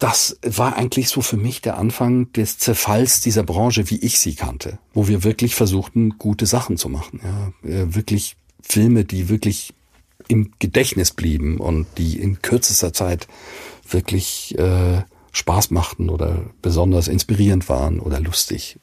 das war eigentlich so für mich der Anfang des Zerfalls dieser Branche, wie ich sie kannte, wo wir wirklich versuchten, gute Sachen zu machen. Ja, äh, wirklich Filme, die wirklich im Gedächtnis blieben und die in kürzester Zeit wirklich äh, Spaß machten oder besonders inspirierend waren oder lustig.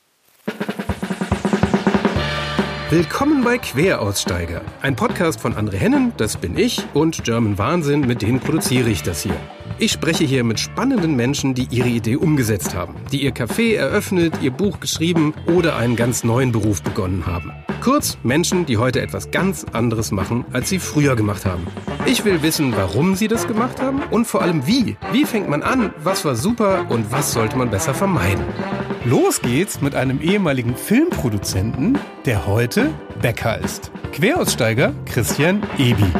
Willkommen bei Queraussteiger, ein Podcast von André Hennen, das bin ich, und German Wahnsinn, mit denen produziere ich das hier. Ich spreche hier mit spannenden Menschen, die ihre Idee umgesetzt haben, die ihr Café eröffnet, ihr Buch geschrieben oder einen ganz neuen Beruf begonnen haben. Kurz Menschen, die heute etwas ganz anderes machen, als sie früher gemacht haben. Ich will wissen, warum sie das gemacht haben und vor allem wie. Wie fängt man an, was war super und was sollte man besser vermeiden. Los geht's mit einem ehemaligen Filmproduzenten, der heute Bäcker ist. Queraussteiger Christian Ebi.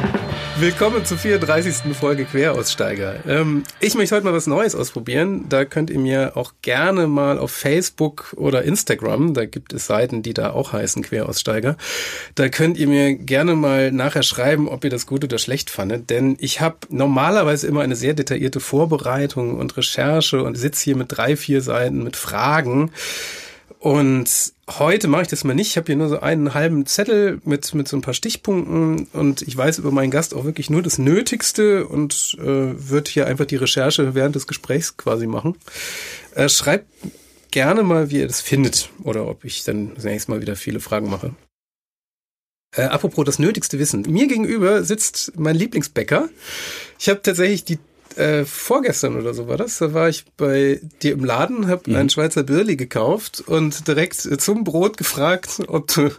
Willkommen zur 34. Folge Queraussteiger. Ähm, ich möchte heute mal was Neues ausprobieren. Da könnt ihr mir auch gerne mal auf Facebook oder Instagram, da gibt es Seiten, die da auch heißen Queraussteiger, da könnt ihr mir gerne mal nachher schreiben, ob ihr das gut oder schlecht fandet. Denn ich habe normalerweise immer eine sehr detaillierte Vorbereitung und Recherche und sitze hier mit drei, vier Seiten mit Fragen. Und heute mache ich das mal nicht. Ich habe hier nur so einen halben Zettel mit, mit so ein paar Stichpunkten und ich weiß über meinen Gast auch wirklich nur das Nötigste und äh, wird hier einfach die Recherche während des Gesprächs quasi machen. Äh, schreibt gerne mal, wie ihr das findet oder ob ich dann das nächste Mal wieder viele Fragen mache. Äh, apropos das nötigste Wissen. Mir gegenüber sitzt mein Lieblingsbäcker. Ich habe tatsächlich die äh, vorgestern oder so war das. Da war ich bei dir im Laden, habe mhm. einen Schweizer Birli gekauft und direkt zum Brot gefragt, ob du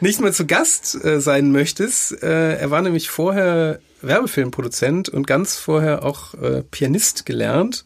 nicht mal zu Gast äh, sein möchtest. Äh, er war nämlich vorher Werbefilmproduzent und ganz vorher auch äh, Pianist gelernt.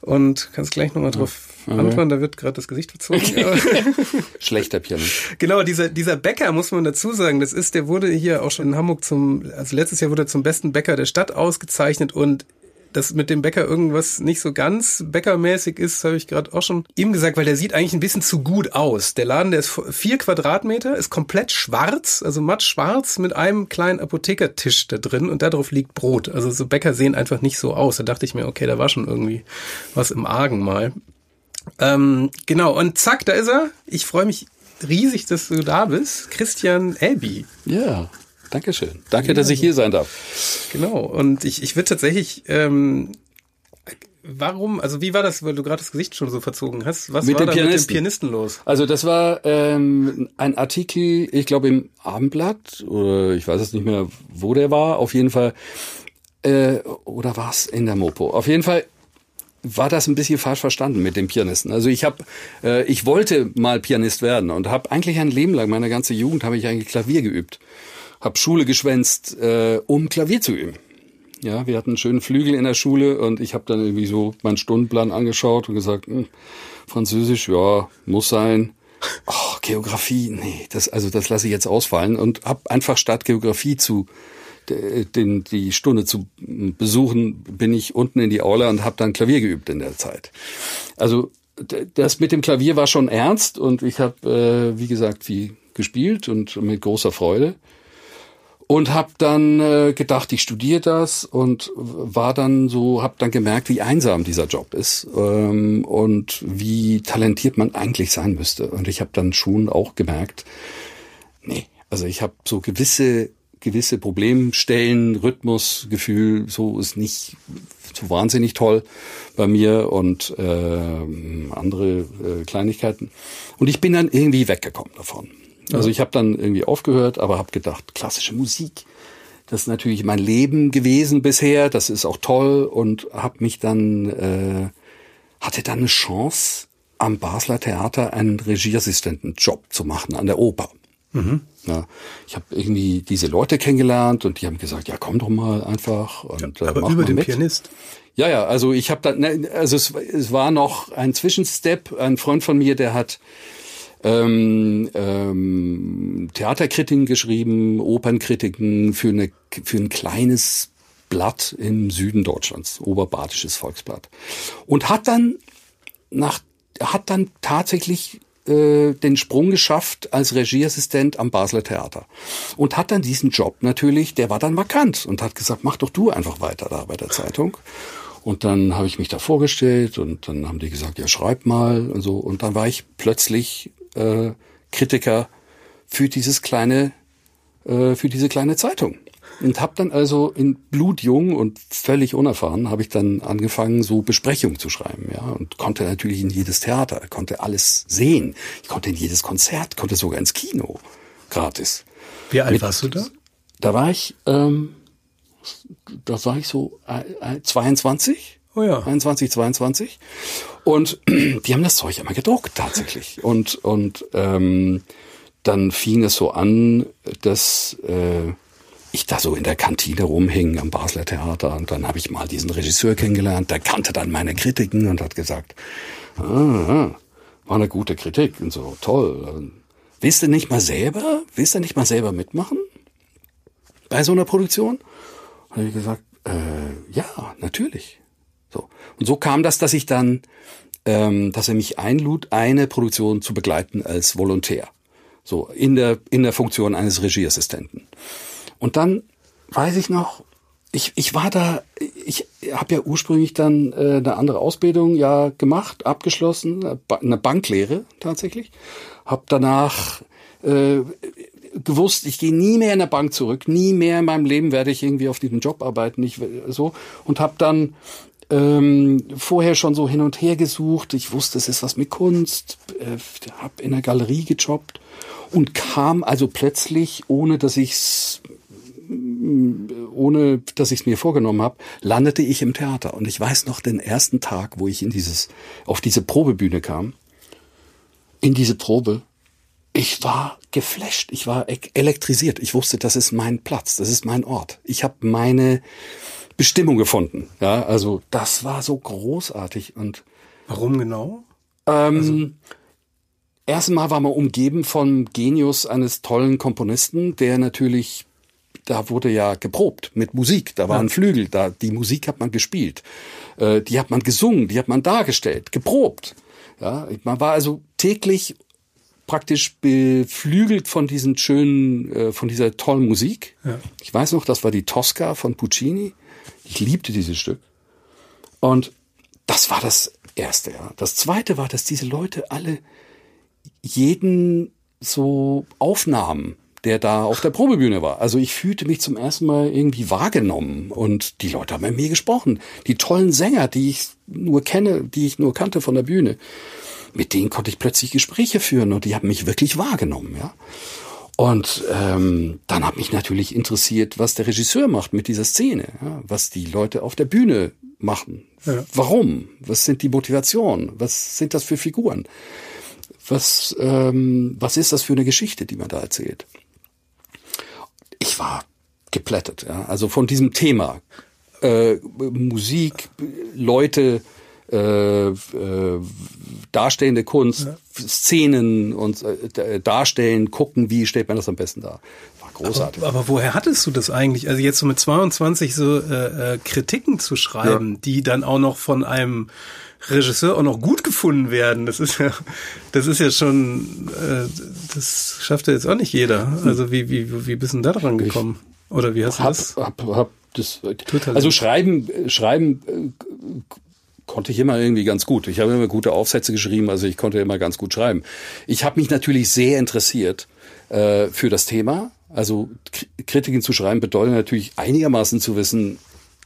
Und kannst gleich nochmal drauf Mhm. Antoine, da wird gerade das Gesicht verzogen. Schlechter Pianist. Genau, dieser, dieser Bäcker, muss man dazu sagen, das ist, der wurde hier auch schon in Hamburg zum, also letztes Jahr wurde er zum besten Bäcker der Stadt ausgezeichnet und dass mit dem Bäcker irgendwas nicht so ganz bäckermäßig ist, habe ich gerade auch schon ihm gesagt, weil der sieht eigentlich ein bisschen zu gut aus. Der Laden, der ist vier Quadratmeter, ist komplett schwarz, also matt schwarz mit einem kleinen Apothekertisch da drin und darauf liegt Brot. Also so Bäcker sehen einfach nicht so aus. Da dachte ich mir, okay, da war schon irgendwie was im Argen mal. Ähm, genau, und zack, da ist er. Ich freue mich riesig, dass du da bist. Christian Elbi. Ja. Dankeschön. Danke, ja, dass ich hier sein darf. Genau. Und ich, ich würde tatsächlich, ähm, warum, also wie war das, weil du gerade das Gesicht schon so verzogen hast? Was mit war da Pianisten. mit dem Pianisten los? Also das war ähm, ein Artikel, ich glaube im Abendblatt, oder ich weiß es nicht mehr, wo der war. Auf jeden Fall, äh, oder war es in der Mopo? Auf jeden Fall war das ein bisschen falsch verstanden mit dem Pianisten. Also ich habe, äh, ich wollte mal Pianist werden und habe eigentlich ein Leben lang, meine ganze Jugend, habe ich eigentlich Klavier geübt habe Schule geschwänzt, äh, um Klavier zu üben. Ja, wir hatten einen schönen Flügel in der Schule und ich habe dann irgendwie so meinen Stundenplan angeschaut und gesagt, hm, Französisch, ja, muss sein. Oh, Geografie, nee, das also das lasse ich jetzt ausfallen und habe einfach statt Geografie zu den, die Stunde zu besuchen, bin ich unten in die Aula und habe dann Klavier geübt in der Zeit. Also das mit dem Klavier war schon ernst und ich habe, äh, wie gesagt, wie gespielt und mit großer Freude und habe dann äh, gedacht, ich studiere das und war dann so, habe dann gemerkt, wie einsam dieser Job ist ähm, und wie talentiert man eigentlich sein müsste. Und ich habe dann schon auch gemerkt, nee, also ich habe so gewisse gewisse Problemstellen, Rhythmus, Gefühl, so ist nicht so wahnsinnig toll bei mir und äh, andere äh, Kleinigkeiten. Und ich bin dann irgendwie weggekommen davon. Also ich habe dann irgendwie aufgehört, aber habe gedacht, klassische Musik, das ist natürlich mein Leben gewesen bisher, das ist auch toll und habe mich dann äh, hatte dann eine Chance am Basler Theater einen Regieassistentenjob zu machen an der Oper. Mhm. Ja, ich habe irgendwie diese Leute kennengelernt und die haben gesagt, ja komm doch mal einfach und ja, aber äh, über den mit. Pianist. Ja, ja, also ich habe dann, ne, also es, es war noch ein Zwischenstep. Ein Freund von mir, der hat ähm, ähm, Theaterkritiken geschrieben, Opernkritiken für, eine, für ein kleines Blatt im Süden Deutschlands, Oberbadisches Volksblatt. Und hat dann nach, hat dann tatsächlich äh, den Sprung geschafft als Regieassistent am Basler Theater. Und hat dann diesen Job natürlich, der war dann markant und hat gesagt, mach doch du einfach weiter da bei der Zeitung. Und dann habe ich mich da vorgestellt und dann haben die gesagt, ja, schreib mal und so. Und dann war ich plötzlich äh, Kritiker für dieses kleine, äh, für diese kleine Zeitung. Und habe dann also in blutjung und völlig unerfahren, habe ich dann angefangen, so Besprechungen zu schreiben, ja, und konnte natürlich in jedes Theater, konnte alles sehen. Ich konnte in jedes Konzert, konnte sogar ins Kino, gratis. Wie alt Mit, warst du da? Da war ich, ähm, da war ich so äh, 22. Oh ja. 21, 22. Und die haben das Zeug immer gedruckt, tatsächlich. Und, und ähm, dann fing es so an, dass äh, ich da so in der Kantine rumhing am Basler Theater und dann habe ich mal diesen Regisseur kennengelernt, der kannte dann meine Kritiken und hat gesagt, ah, ah war eine gute Kritik und so, toll. Willst du nicht mal selber, willst du nicht mal selber mitmachen? Bei so einer Produktion? Und habe ich gesagt, äh, ja, natürlich. So. Und so kam das, dass ich dann, ähm, dass er mich einlud, eine Produktion zu begleiten als Volontär. So, in der, in der Funktion eines Regieassistenten. Und dann weiß ich noch, ich, ich war da, ich habe ja ursprünglich dann äh, eine andere Ausbildung ja gemacht, abgeschlossen, eine Banklehre tatsächlich. Hab danach äh, gewusst, ich gehe nie mehr in der Bank zurück, nie mehr in meinem Leben werde ich irgendwie auf diesem Job arbeiten, nicht so und habe dann ähm, vorher schon so hin und her gesucht. Ich wusste, es ist was mit Kunst, äh, habe in der Galerie gejobbt und kam also plötzlich, ohne dass ich's ohne dass ich es mir vorgenommen habe, landete ich im Theater. Und ich weiß noch den ersten Tag, wo ich in dieses, auf diese Probebühne kam, in diese Probe, ich war geflasht, ich war elektrisiert. Ich wusste, das ist mein Platz, das ist mein Ort. Ich habe meine Bestimmung gefunden. Ja, also das war so großartig und warum genau? Ähm, also Erstmal war man umgeben von Genius eines tollen Komponisten, der natürlich da wurde ja geprobt mit Musik, da waren ja. Flügel, da die Musik hat man gespielt, äh, die hat man gesungen, die hat man dargestellt, geprobt. Ja, man war also täglich praktisch beflügelt von diesen schönen, äh, von dieser tollen Musik. Ja. Ich weiß noch, das war die Tosca von Puccini. Ich liebte dieses Stück. Und das war das Erste. Ja. Das Zweite war, dass diese Leute alle jeden so aufnahmen der da auf der Probebühne war. Also ich fühlte mich zum ersten Mal irgendwie wahrgenommen und die Leute haben mit mir gesprochen. Die tollen Sänger, die ich nur kenne, die ich nur kannte von der Bühne, mit denen konnte ich plötzlich Gespräche führen und die haben mich wirklich wahrgenommen, ja. Und ähm, dann hat mich natürlich interessiert, was der Regisseur macht mit dieser Szene, ja? was die Leute auf der Bühne machen. Ja. Warum? Was sind die Motivationen? Was sind das für Figuren? Was, ähm, was ist das für eine Geschichte, die man da erzählt? ich war geplättet. Ja? Also von diesem Thema äh, Musik, Leute, äh, äh, darstellende Kunst, ja. Szenen und äh, darstellen, gucken, wie stellt man das am besten dar. War großartig. Aber, aber, woher hattest du das eigentlich? Also jetzt so mit 22 so äh, äh, Kritiken zu schreiben, ja. die dann auch noch von einem Regisseur auch noch gut gefunden werden. Das ist ja, das ist ja schon, äh, das schafft ja jetzt auch nicht jeder. Also wie wie wie bist du da dran gekommen? Oder wie hast du hab, das? Hab, hab das also schreiben, schreiben äh, konnte ich immer irgendwie ganz gut. Ich habe immer gute Aufsätze geschrieben, also ich konnte immer ganz gut schreiben. Ich habe mich natürlich sehr interessiert äh, für das Thema. Also Kritiken zu schreiben bedeutet natürlich einigermaßen zu wissen,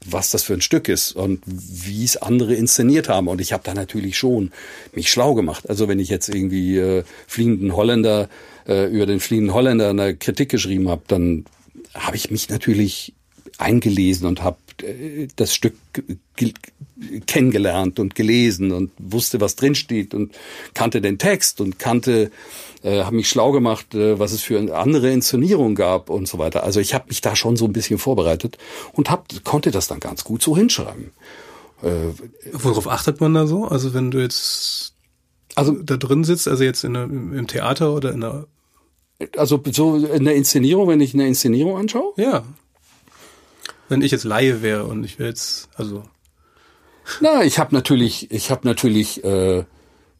was das für ein Stück ist und wie es andere inszeniert haben. Und ich habe da natürlich schon mich schlau gemacht. Also wenn ich jetzt irgendwie äh, fliegenden Holländer äh, über den fliegenden Holländer eine Kritik geschrieben habe, dann habe ich mich natürlich eingelesen und habe das Stück kennengelernt und gelesen und wusste, was drinsteht und kannte den Text und kannte äh, habe mich schlau gemacht, äh, was es für andere Inszenierungen gab und so weiter. Also ich habe mich da schon so ein bisschen vorbereitet und hab, konnte das dann ganz gut so hinschreiben. Äh, Worauf achtet man da so? Also wenn du jetzt also da drin sitzt, also jetzt in der, im Theater oder in der also so in der Inszenierung, wenn ich eine Inszenierung anschaue? Ja. Wenn ich jetzt Laie wäre und ich wäre jetzt, also. Na, ich habe natürlich, ich habe natürlich äh,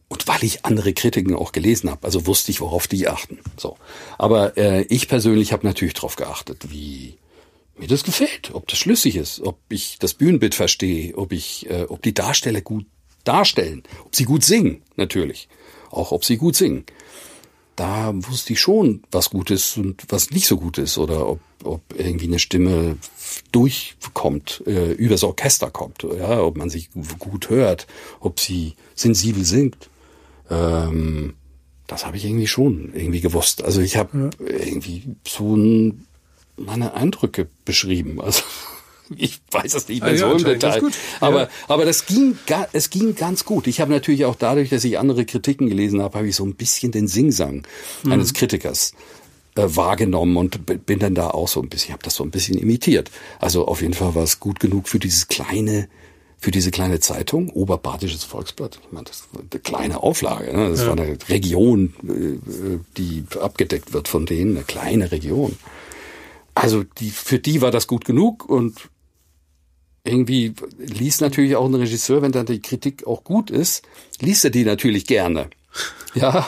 und weil ich andere Kritiken auch gelesen habe, also wusste ich, worauf die achten. So, aber äh, ich persönlich habe natürlich darauf geachtet, wie mir das gefällt, ob das schlüssig ist, ob ich das Bühnenbild verstehe, ob ich, äh, ob die Darsteller gut darstellen, ob sie gut singen, natürlich, auch ob sie gut singen. Da wusste ich schon, was gut ist und was nicht so gut ist oder ob, ob irgendwie eine Stimme durchkommt, äh, übers Orchester kommt, ja, ob man sich gut hört, ob sie sensibel singt. Ähm, das habe ich irgendwie schon irgendwie gewusst. Also ich habe ja. irgendwie so ein, meine Eindrücke beschrieben. Also ich weiß es nicht mehr ah, so ja, im Detail. Aber, ja. aber das ging, es ging ganz gut. Ich habe natürlich auch dadurch, dass ich andere Kritiken gelesen habe, habe ich so ein bisschen den Singsang mhm. eines Kritikers äh, wahrgenommen und bin dann da auch so ein bisschen, habe das so ein bisschen imitiert. Also auf jeden Fall war es gut genug für dieses kleine für diese kleine Zeitung, Oberbadisches Volksblatt, ich meine, das war eine kleine Auflage, ne? das ja. war eine Region, äh, die abgedeckt wird von denen, eine kleine Region. Also die, für die war das gut genug und irgendwie liest natürlich auch ein Regisseur, wenn dann die Kritik auch gut ist, liest er die natürlich gerne. Ja,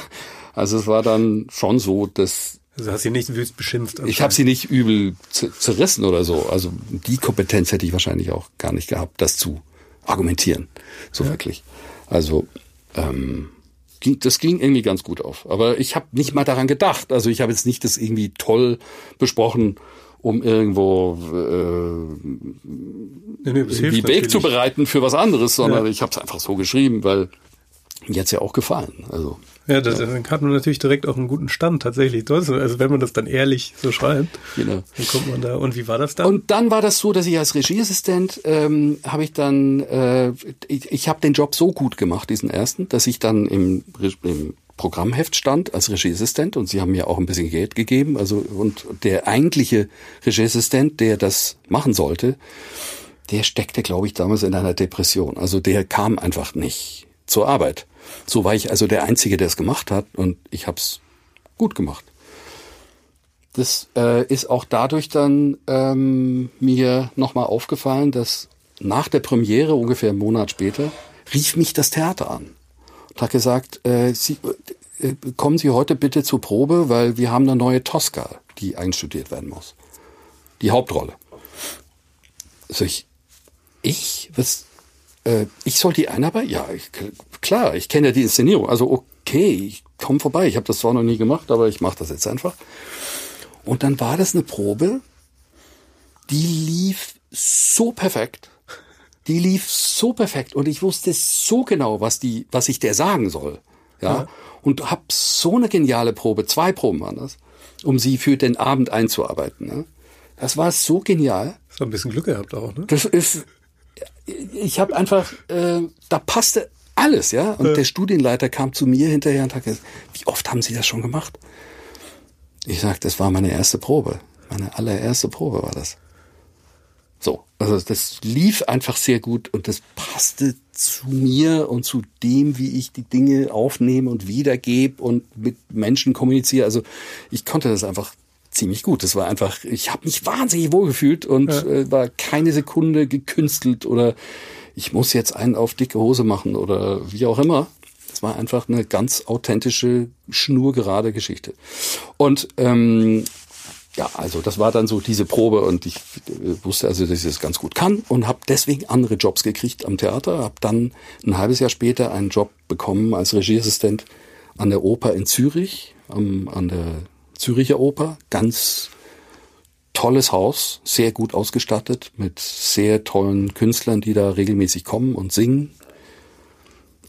also es war dann schon so, dass also hast sie nicht wüst beschimpft. Ich habe sie nicht übel zerrissen oder so. Also die Kompetenz hätte ich wahrscheinlich auch gar nicht gehabt, das zu argumentieren. So ja. wirklich. Also ähm, ging, das ging irgendwie ganz gut auf. Aber ich habe nicht mal daran gedacht. Also ich habe jetzt nicht das irgendwie toll besprochen, um irgendwo äh, nee, nee, die Weg zu bereiten für was anderes, sondern ja. ich habe es einfach so geschrieben, weil jetzt ja auch gefallen. Also ja, das, dann hat man natürlich direkt auch einen guten Stand tatsächlich. Also wenn man das dann ehrlich so schreibt, genau. dann kommt man da. Und wie war das dann? Und dann war das so, dass ich als Regieassistent ähm, habe ich dann, äh, ich, ich habe den Job so gut gemacht, diesen ersten, dass ich dann im, im Programmheft stand als Regieassistent und sie haben mir auch ein bisschen Geld gegeben. Also und der eigentliche Regieassistent, der das machen sollte, der steckte, glaube ich, damals in einer Depression. Also der kam einfach nicht zur Arbeit. So war ich also der Einzige, der es gemacht hat und ich habe es gut gemacht. Das äh, ist auch dadurch dann ähm, mir nochmal aufgefallen, dass nach der Premiere, ungefähr einen Monat später, rief mich das Theater an hat gesagt, äh, Sie, äh, kommen Sie heute bitte zur Probe, weil wir haben eine neue Tosca, die einstudiert werden muss. Die Hauptrolle. Also ich, ich, was, äh, ich soll die einarbeiten? Ja, ich, klar, ich kenne ja die Inszenierung. Also okay, ich komme vorbei. Ich habe das zwar noch nie gemacht, aber ich mache das jetzt einfach. Und dann war das eine Probe, die lief so perfekt. Die lief so perfekt und ich wusste so genau, was die, was ich der sagen soll. Ja, ja. und hab so eine geniale Probe, zwei Proben waren das, um sie für den Abend einzuarbeiten. Ne? Das war so genial. Das war ein bisschen Glück gehabt auch, ne? Das ist, ich habe einfach, äh, da passte alles, ja. Und ja. der Studienleiter kam zu mir hinterher und hat gesagt, wie oft haben Sie das schon gemacht? Ich sag, das war meine erste Probe. Meine allererste Probe war das. So, also das lief einfach sehr gut und das passte zu mir und zu dem, wie ich die Dinge aufnehme und wiedergebe und mit Menschen kommuniziere. Also ich konnte das einfach ziemlich gut. Das war einfach, ich habe mich wahnsinnig wohlgefühlt und ja. äh, war keine Sekunde gekünstelt oder ich muss jetzt einen auf dicke Hose machen oder wie auch immer. Es war einfach eine ganz authentische, schnurgerade Geschichte. Und ähm, ja, also das war dann so diese Probe und ich äh, wusste also, dass ich das ganz gut kann und habe deswegen andere Jobs gekriegt am Theater. Habe dann ein halbes Jahr später einen Job bekommen als Regieassistent an der Oper in Zürich, am, an der Züricher Oper. Ganz tolles Haus, sehr gut ausgestattet, mit sehr tollen Künstlern, die da regelmäßig kommen und singen.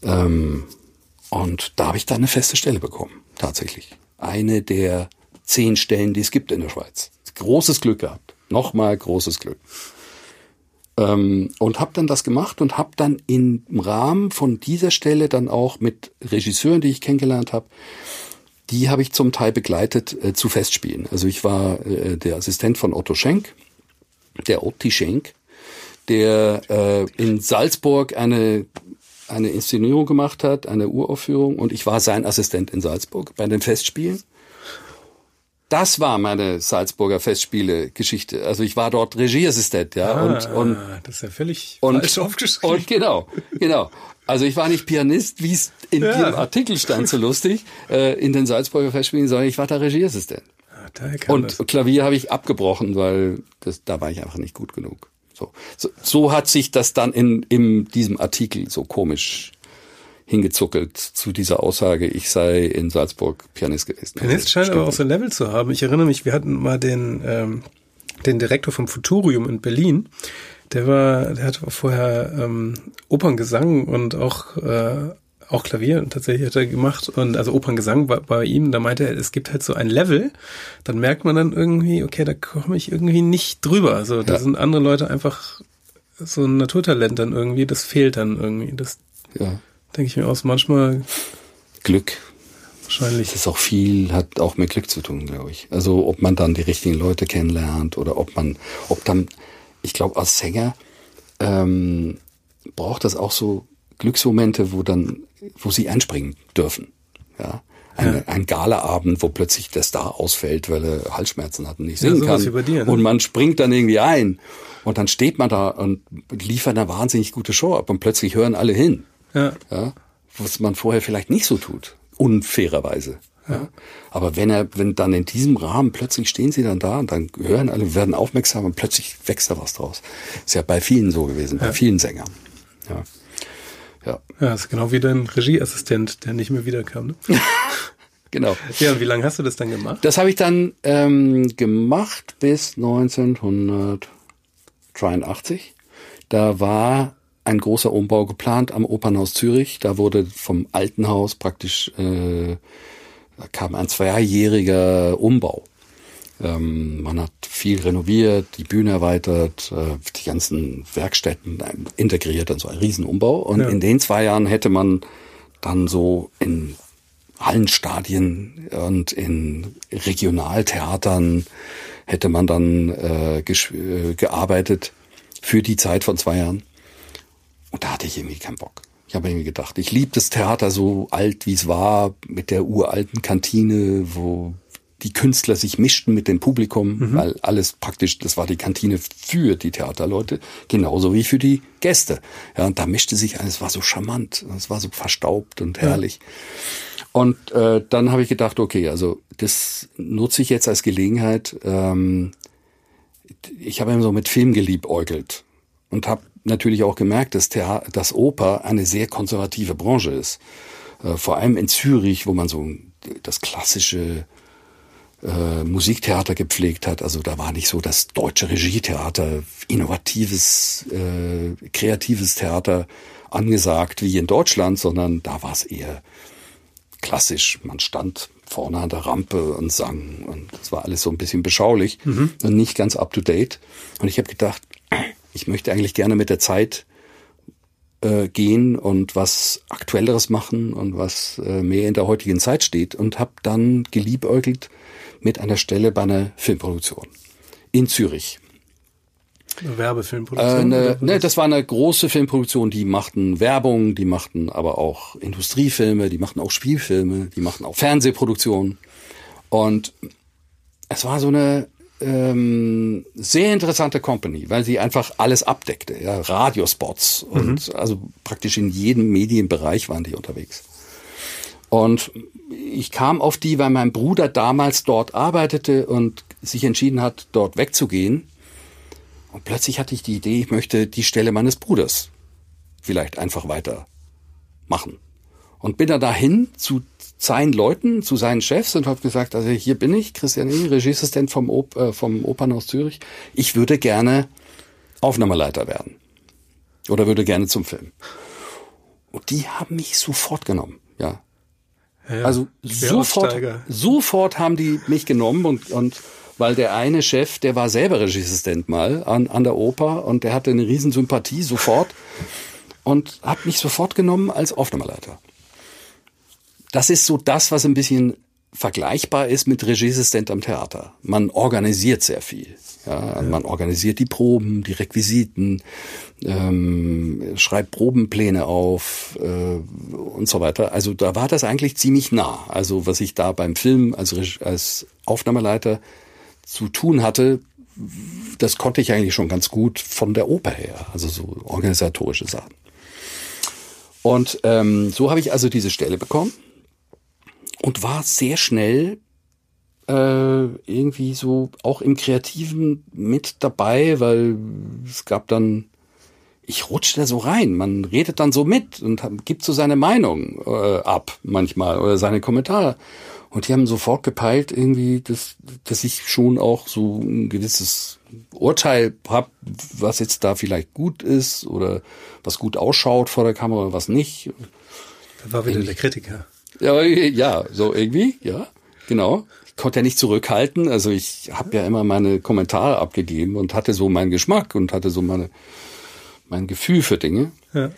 Ähm, und da habe ich dann eine feste Stelle bekommen, tatsächlich. Eine der zehn Stellen, die es gibt in der Schweiz. Großes Glück gehabt. Nochmal großes Glück. Ähm, und habe dann das gemacht und habe dann im Rahmen von dieser Stelle dann auch mit Regisseuren, die ich kennengelernt habe, die habe ich zum Teil begleitet äh, zu Festspielen. Also ich war äh, der Assistent von Otto Schenk, der Otti Schenk, der äh, in Salzburg eine eine Inszenierung gemacht hat, eine Uraufführung und ich war sein Assistent in Salzburg bei den Festspielen. Das war meine Salzburger Festspiele-Geschichte. Also ich war dort Regieassistent, ja. Ah, und, und das ist ja völlig und, falsch aufgeschrieben. Und genau, genau. Also ich war nicht Pianist, wie es in ja. Ihrem Artikel stand, so lustig, äh, in den Salzburger Festspielen, sondern ich war da Regieassistent. Und das. Klavier habe ich abgebrochen, weil das, da war ich einfach nicht gut genug. So, so, so hat sich das dann in, in diesem Artikel so komisch hingezuckelt zu dieser Aussage, ich sei in Salzburg Pianist gewesen. Pianist also, scheint aber auch so ein Level zu haben. Ich erinnere mich, wir hatten mal den, ähm, den Direktor vom Futurium in Berlin. Der war, der hat vorher ähm, Operngesang und auch äh, auch Klavier tatsächlich hat er gemacht und also Operngesang war bei ihm, da meinte er, es gibt halt so ein Level, dann merkt man dann irgendwie, okay, da komme ich irgendwie nicht drüber. Also da ja. sind andere Leute einfach so ein Naturtalent dann irgendwie, das fehlt dann irgendwie. Das ja. Denke ich mir aus, manchmal Glück. Wahrscheinlich. Das ist auch viel, hat auch mit Glück zu tun, glaube ich. Also ob man dann die richtigen Leute kennenlernt oder ob man, ob dann, ich glaube, als Sänger ähm, braucht das auch so Glücksmomente, wo dann, wo sie einspringen dürfen. Ja. Ein, ja. ein Galaabend, wo plötzlich der Star ausfällt, weil er Halsschmerzen hat und nicht singen ja, kann. Dir, ne? Und man springt dann irgendwie ein. Und dann steht man da und liefert eine wahnsinnig gute Show ab und plötzlich hören alle hin. Ja. ja. Was man vorher vielleicht nicht so tut. Unfairerweise. Ja. Aber wenn er, wenn dann in diesem Rahmen plötzlich stehen sie dann da und dann hören alle, werden aufmerksam und plötzlich wächst da was draus. Ist ja bei vielen so gewesen, bei vielen Sängern. Ja. Ja. Ja, ist genau wie dein Regieassistent, der nicht mehr wiederkam. Ne? genau. Ja, und wie lange hast du das dann gemacht? Das habe ich dann ähm, gemacht bis 1983. Da war ein großer Umbau geplant am Opernhaus Zürich. Da wurde vom alten Haus praktisch, äh, kam ein zweijähriger Umbau. Ähm, man hat viel renoviert, die Bühne erweitert, äh, die ganzen Werkstätten integriert in so einen Riesenumbau. Und ja. in den zwei Jahren hätte man dann so in Hallenstadien und in Regionaltheatern hätte man dann äh, äh, gearbeitet für die Zeit von zwei Jahren. Und da hatte ich irgendwie keinen Bock. Ich habe irgendwie gedacht, ich liebe das Theater so alt, wie es war, mit der uralten Kantine, wo die Künstler sich mischten mit dem Publikum, mhm. weil alles praktisch, das war die Kantine für die Theaterleute, genauso wie für die Gäste. Ja, und da mischte sich alles, war so charmant, es war so verstaubt und herrlich. Ja. Und äh, dann habe ich gedacht, okay, also das nutze ich jetzt als Gelegenheit. Ähm, ich habe immer so mit Film geliebäugelt und habe natürlich auch gemerkt, dass, Theater, dass Oper eine sehr konservative Branche ist. Äh, vor allem in Zürich, wo man so das klassische äh, Musiktheater gepflegt hat. Also da war nicht so das deutsche Regietheater, innovatives, äh, kreatives Theater angesagt wie in Deutschland, sondern da war es eher klassisch. Man stand vorne an der Rampe und sang und das war alles so ein bisschen beschaulich mhm. und nicht ganz up to date. Und ich habe gedacht, ich möchte eigentlich gerne mit der Zeit äh, gehen und was Aktuelleres machen und was äh, mehr in der heutigen Zeit steht und habe dann geliebäugelt mit einer Stelle bei einer Filmproduktion in Zürich. Eine Werbefilmproduktion? Äh, ne, das war eine große Filmproduktion, die machten Werbung, die machten aber auch Industriefilme, die machten auch Spielfilme, die machten auch Fernsehproduktionen. Und es war so eine ähm, sehr interessante Company, weil sie einfach alles abdeckte, ja, Radiospots und mhm. also praktisch in jedem Medienbereich waren die unterwegs. Und ich kam auf die, weil mein Bruder damals dort arbeitete und sich entschieden hat, dort wegzugehen. Und plötzlich hatte ich die Idee, ich möchte die Stelle meines Bruders vielleicht einfach weiter machen. Und bin dann dahin zu seinen Leuten, zu seinen Chefs und habe gesagt, also hier bin ich, Christian E., Regieassistent vom, Op äh, vom Opernhaus Zürich. Ich würde gerne Aufnahmeleiter werden. Oder würde gerne zum Film. Und die haben mich sofort genommen. Ja, ja, also sofort, sofort haben die mich genommen und, und weil der eine Chef, der war selber Regieassistent mal an, an der Oper und der hatte eine Riesensympathie sofort und hat mich sofort genommen als Aufnahmeleiter. Das ist so das, was ein bisschen vergleichbar ist mit Regieassistent am Theater. Man organisiert sehr viel. Ja. Man organisiert die Proben, die Requisiten, ähm, schreibt Probenpläne auf äh, und so weiter. Also da war das eigentlich ziemlich nah. Also was ich da beim Film als, als Aufnahmeleiter zu tun hatte, das konnte ich eigentlich schon ganz gut von der Oper her. Also so organisatorische Sachen. Und ähm, so habe ich also diese Stelle bekommen und war sehr schnell äh, irgendwie so auch im Kreativen mit dabei, weil es gab dann, ich rutsche da so rein. Man redet dann so mit und gibt so seine Meinung äh, ab manchmal oder seine Kommentare. Und die haben sofort gepeilt, irgendwie, dass, dass ich schon auch so ein gewisses Urteil hab, was jetzt da vielleicht gut ist oder was gut ausschaut vor der Kamera, was nicht. Da war wieder der Kritiker. Ja, ja, so irgendwie, ja, genau. Ich konnte ja nicht zurückhalten. Also ich habe ja immer meine Kommentare abgegeben und hatte so meinen Geschmack und hatte so meine mein Gefühl für Dinge. Ja.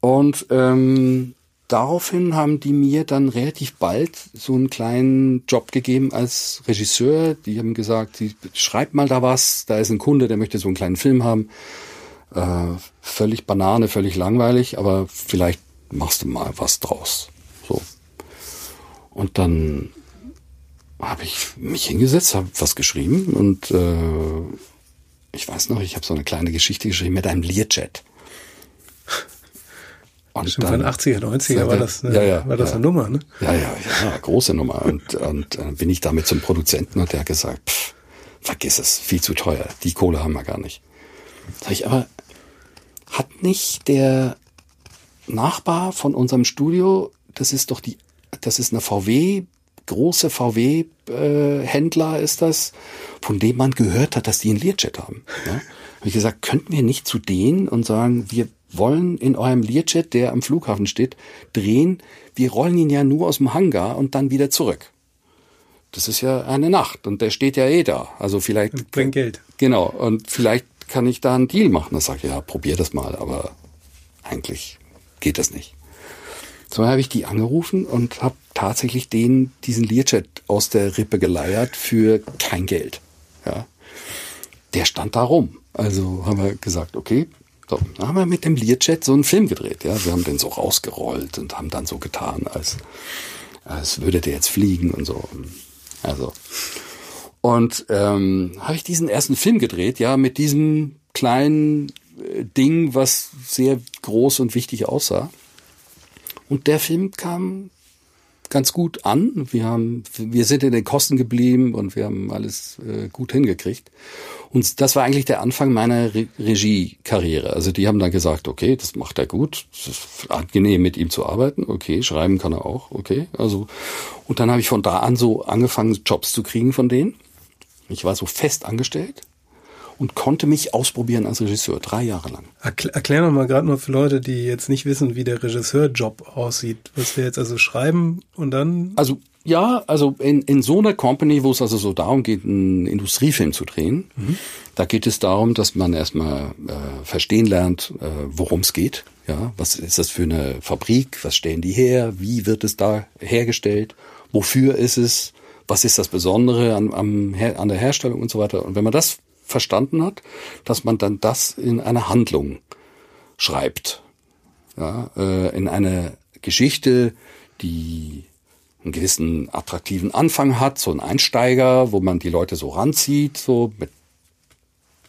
Und ähm, daraufhin haben die mir dann relativ bald so einen kleinen Job gegeben als Regisseur. Die haben gesagt, die, schreib mal da was, da ist ein Kunde, der möchte so einen kleinen Film haben. Äh, völlig Banane, völlig langweilig, aber vielleicht machst du mal was draus. Und dann habe ich mich hingesetzt, habe was geschrieben und äh, ich weiß noch, ich habe so eine kleine Geschichte geschrieben mit einem Learjet. Und Schon dann, von 80er, 90er war das, eine, ja, ja, war das ja. eine Nummer, ne? Ja, ja, ja, große Nummer. Und, und äh, bin ich damit zum Produzenten und der hat gesagt, pff, vergiss es, viel zu teuer, die Kohle haben wir gar nicht. Sag ich, aber hat nicht der Nachbar von unserem Studio, das ist doch die, das ist eine VW, große VW-Händler äh, ist das, von dem man gehört hat, dass die einen Learjet haben. Ja? Habe ich gesagt, könnten wir nicht zu denen und sagen, wir wollen in eurem Learjet, der am Flughafen steht, drehen. Wir rollen ihn ja nur aus dem Hangar und dann wieder zurück. Das ist ja eine Nacht und der steht ja eh da. Also vielleicht. Bringt Geld. Genau. Und vielleicht kann ich da einen Deal machen. Da sage ich, ja, probier das mal, aber eigentlich geht das nicht. So habe ich die angerufen und habe tatsächlich den diesen Learjet aus der Rippe geleiert für kein Geld. Ja. Der stand da rum. Also haben wir gesagt, okay, so, dann haben wir mit dem Learjet so einen Film gedreht. Ja, wir haben den so rausgerollt und haben dann so getan, als, als würde der jetzt fliegen und so. Also und ähm, habe ich diesen ersten Film gedreht, ja, mit diesem kleinen äh, Ding, was sehr groß und wichtig aussah. Und der Film kam ganz gut an. Wir haben, wir sind in den Kosten geblieben und wir haben alles äh, gut hingekriegt. Und das war eigentlich der Anfang meiner Re Regiekarriere. Also die haben dann gesagt, okay, das macht er gut, es ist angenehm mit ihm zu arbeiten, okay, schreiben kann er auch, okay. Also und dann habe ich von da an so angefangen, Jobs zu kriegen von denen. Ich war so fest angestellt und konnte mich ausprobieren als Regisseur, drei Jahre lang. Erklär, erklär noch mal gerade mal für Leute, die jetzt nicht wissen, wie der Regisseurjob aussieht. Was wir jetzt also schreiben und dann? Also ja, also in, in so einer Company, wo es also so darum geht, einen Industriefilm zu drehen, mhm. da geht es darum, dass man erstmal äh, verstehen lernt, äh, worum es geht. Ja, was ist das für eine Fabrik? Was stellen die her? Wie wird es da hergestellt? Wofür ist es? Was ist das Besondere an, am, an der Herstellung und so weiter? Und wenn man das verstanden hat, dass man dann das in eine Handlung schreibt. Ja, äh, in eine Geschichte, die einen gewissen attraktiven Anfang hat, so ein Einsteiger, wo man die Leute so ranzieht, so mit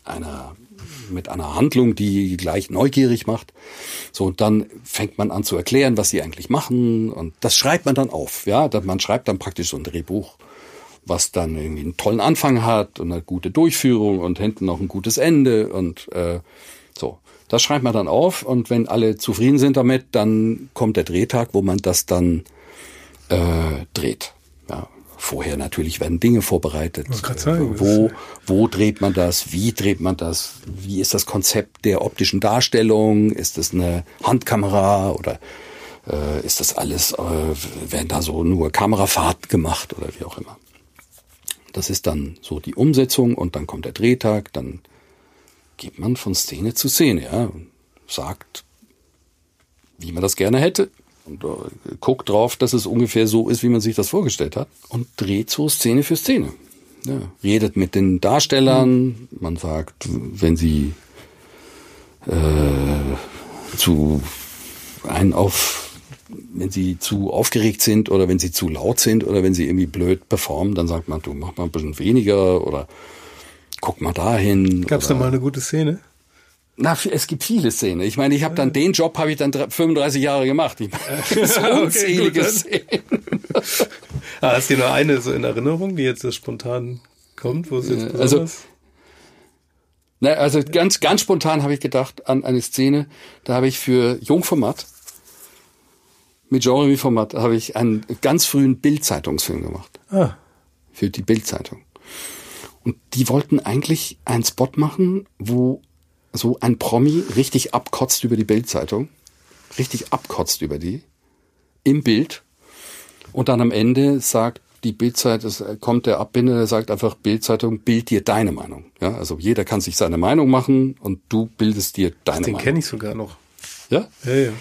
einer mit einer Handlung, die gleich neugierig macht. So, und dann fängt man an zu erklären, was sie eigentlich machen. Und das schreibt man dann auf. Ja, man schreibt dann praktisch so ein Drehbuch was dann irgendwie einen tollen Anfang hat und eine gute Durchführung und hinten noch ein gutes Ende und äh, so. Das schreibt man dann auf und wenn alle zufrieden sind damit, dann kommt der Drehtag, wo man das dann äh, dreht. Ja, vorher natürlich werden Dinge vorbereitet. Sagen, wo, wo dreht man das? Wie dreht man das? Wie ist das Konzept der optischen Darstellung? Ist das eine Handkamera oder äh, ist das alles, äh, werden da so nur Kamerafahrten gemacht oder wie auch immer? Das ist dann so die Umsetzung und dann kommt der Drehtag, dann geht man von Szene zu Szene, ja, sagt, wie man das gerne hätte und äh, guckt drauf, dass es ungefähr so ist, wie man sich das vorgestellt hat und dreht so Szene für Szene. Ja, redet mit den Darstellern, man sagt, wenn sie äh, zu einen auf wenn sie zu aufgeregt sind oder wenn sie zu laut sind oder wenn sie irgendwie blöd performen, dann sagt man, du mach mal ein bisschen weniger oder guck mal dahin. Gab es da mal eine gute Szene? Na, es gibt viele Szenen. Ich meine, ich habe dann den Job habe ich dann 35 Jahre gemacht. Ich meine, so unzählige okay, Szenen. Ah, hast du nur eine so in Erinnerung, die jetzt so spontan kommt, wo es jetzt besonders... Also, na, also ganz, ganz spontan habe ich gedacht an eine Szene, da habe ich für Jungformat, mit Jeremy Format, habe ich einen ganz frühen Bild-Zeitungsfilm gemacht. Ah. Für die Bild-Zeitung. Und die wollten eigentlich einen Spot machen, wo so ein Promi richtig abkotzt über die Bild-Zeitung. Richtig abkotzt über die. Im Bild. Und dann am Ende sagt die Bildzeit, es kommt der Abbinder, der sagt einfach Bildzeitung, bild dir deine Meinung. Ja, also jeder kann sich seine Meinung machen und du bildest dir deine Den Meinung. Den kenne ich sogar noch. Ja? Ja, ja.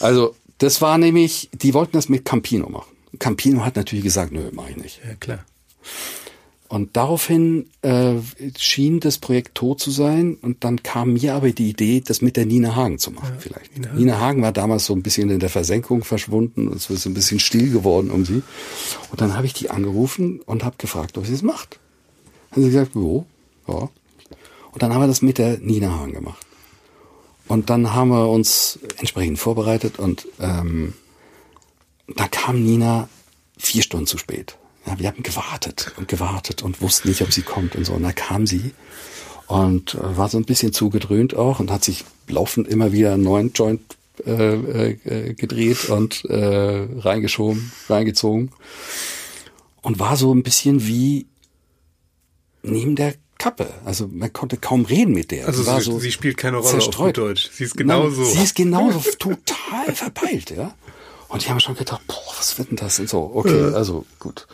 Also das war nämlich, die wollten das mit Campino machen. Campino hat natürlich gesagt, nö, mach ich nicht. Ja, klar. Und daraufhin äh, schien das Projekt tot zu sein. Und dann kam mir aber die Idee, das mit der Nina Hagen zu machen, ja, vielleicht. Nina Hagen. Nina Hagen war damals so ein bisschen in der Versenkung verschwunden. Es ist ein bisschen still geworden um sie. Und dann habe ich die angerufen und habe gefragt, ob sie es macht. Dann hat sie gesagt, jo, ja. Und dann haben wir das mit der Nina Hagen gemacht. Und dann haben wir uns entsprechend vorbereitet und ähm, da kam Nina vier Stunden zu spät. Ja, wir haben gewartet und gewartet und wussten nicht, ob sie kommt und so. Und da kam sie und äh, war so ein bisschen zugedröhnt auch und hat sich laufend immer wieder einen neuen Joint äh, äh, gedreht und äh, reingeschoben, reingezogen und war so ein bisschen wie neben der Kappe. Also man konnte kaum reden mit der. Also sie, so sie, spielt keine Rolle zerstreut. auf Deutsch. Sie ist genauso. Nein, sie ist genauso total verpeilt, ja. Und die haben schon gedacht, boah, was wird denn das? Und so, okay, also gut.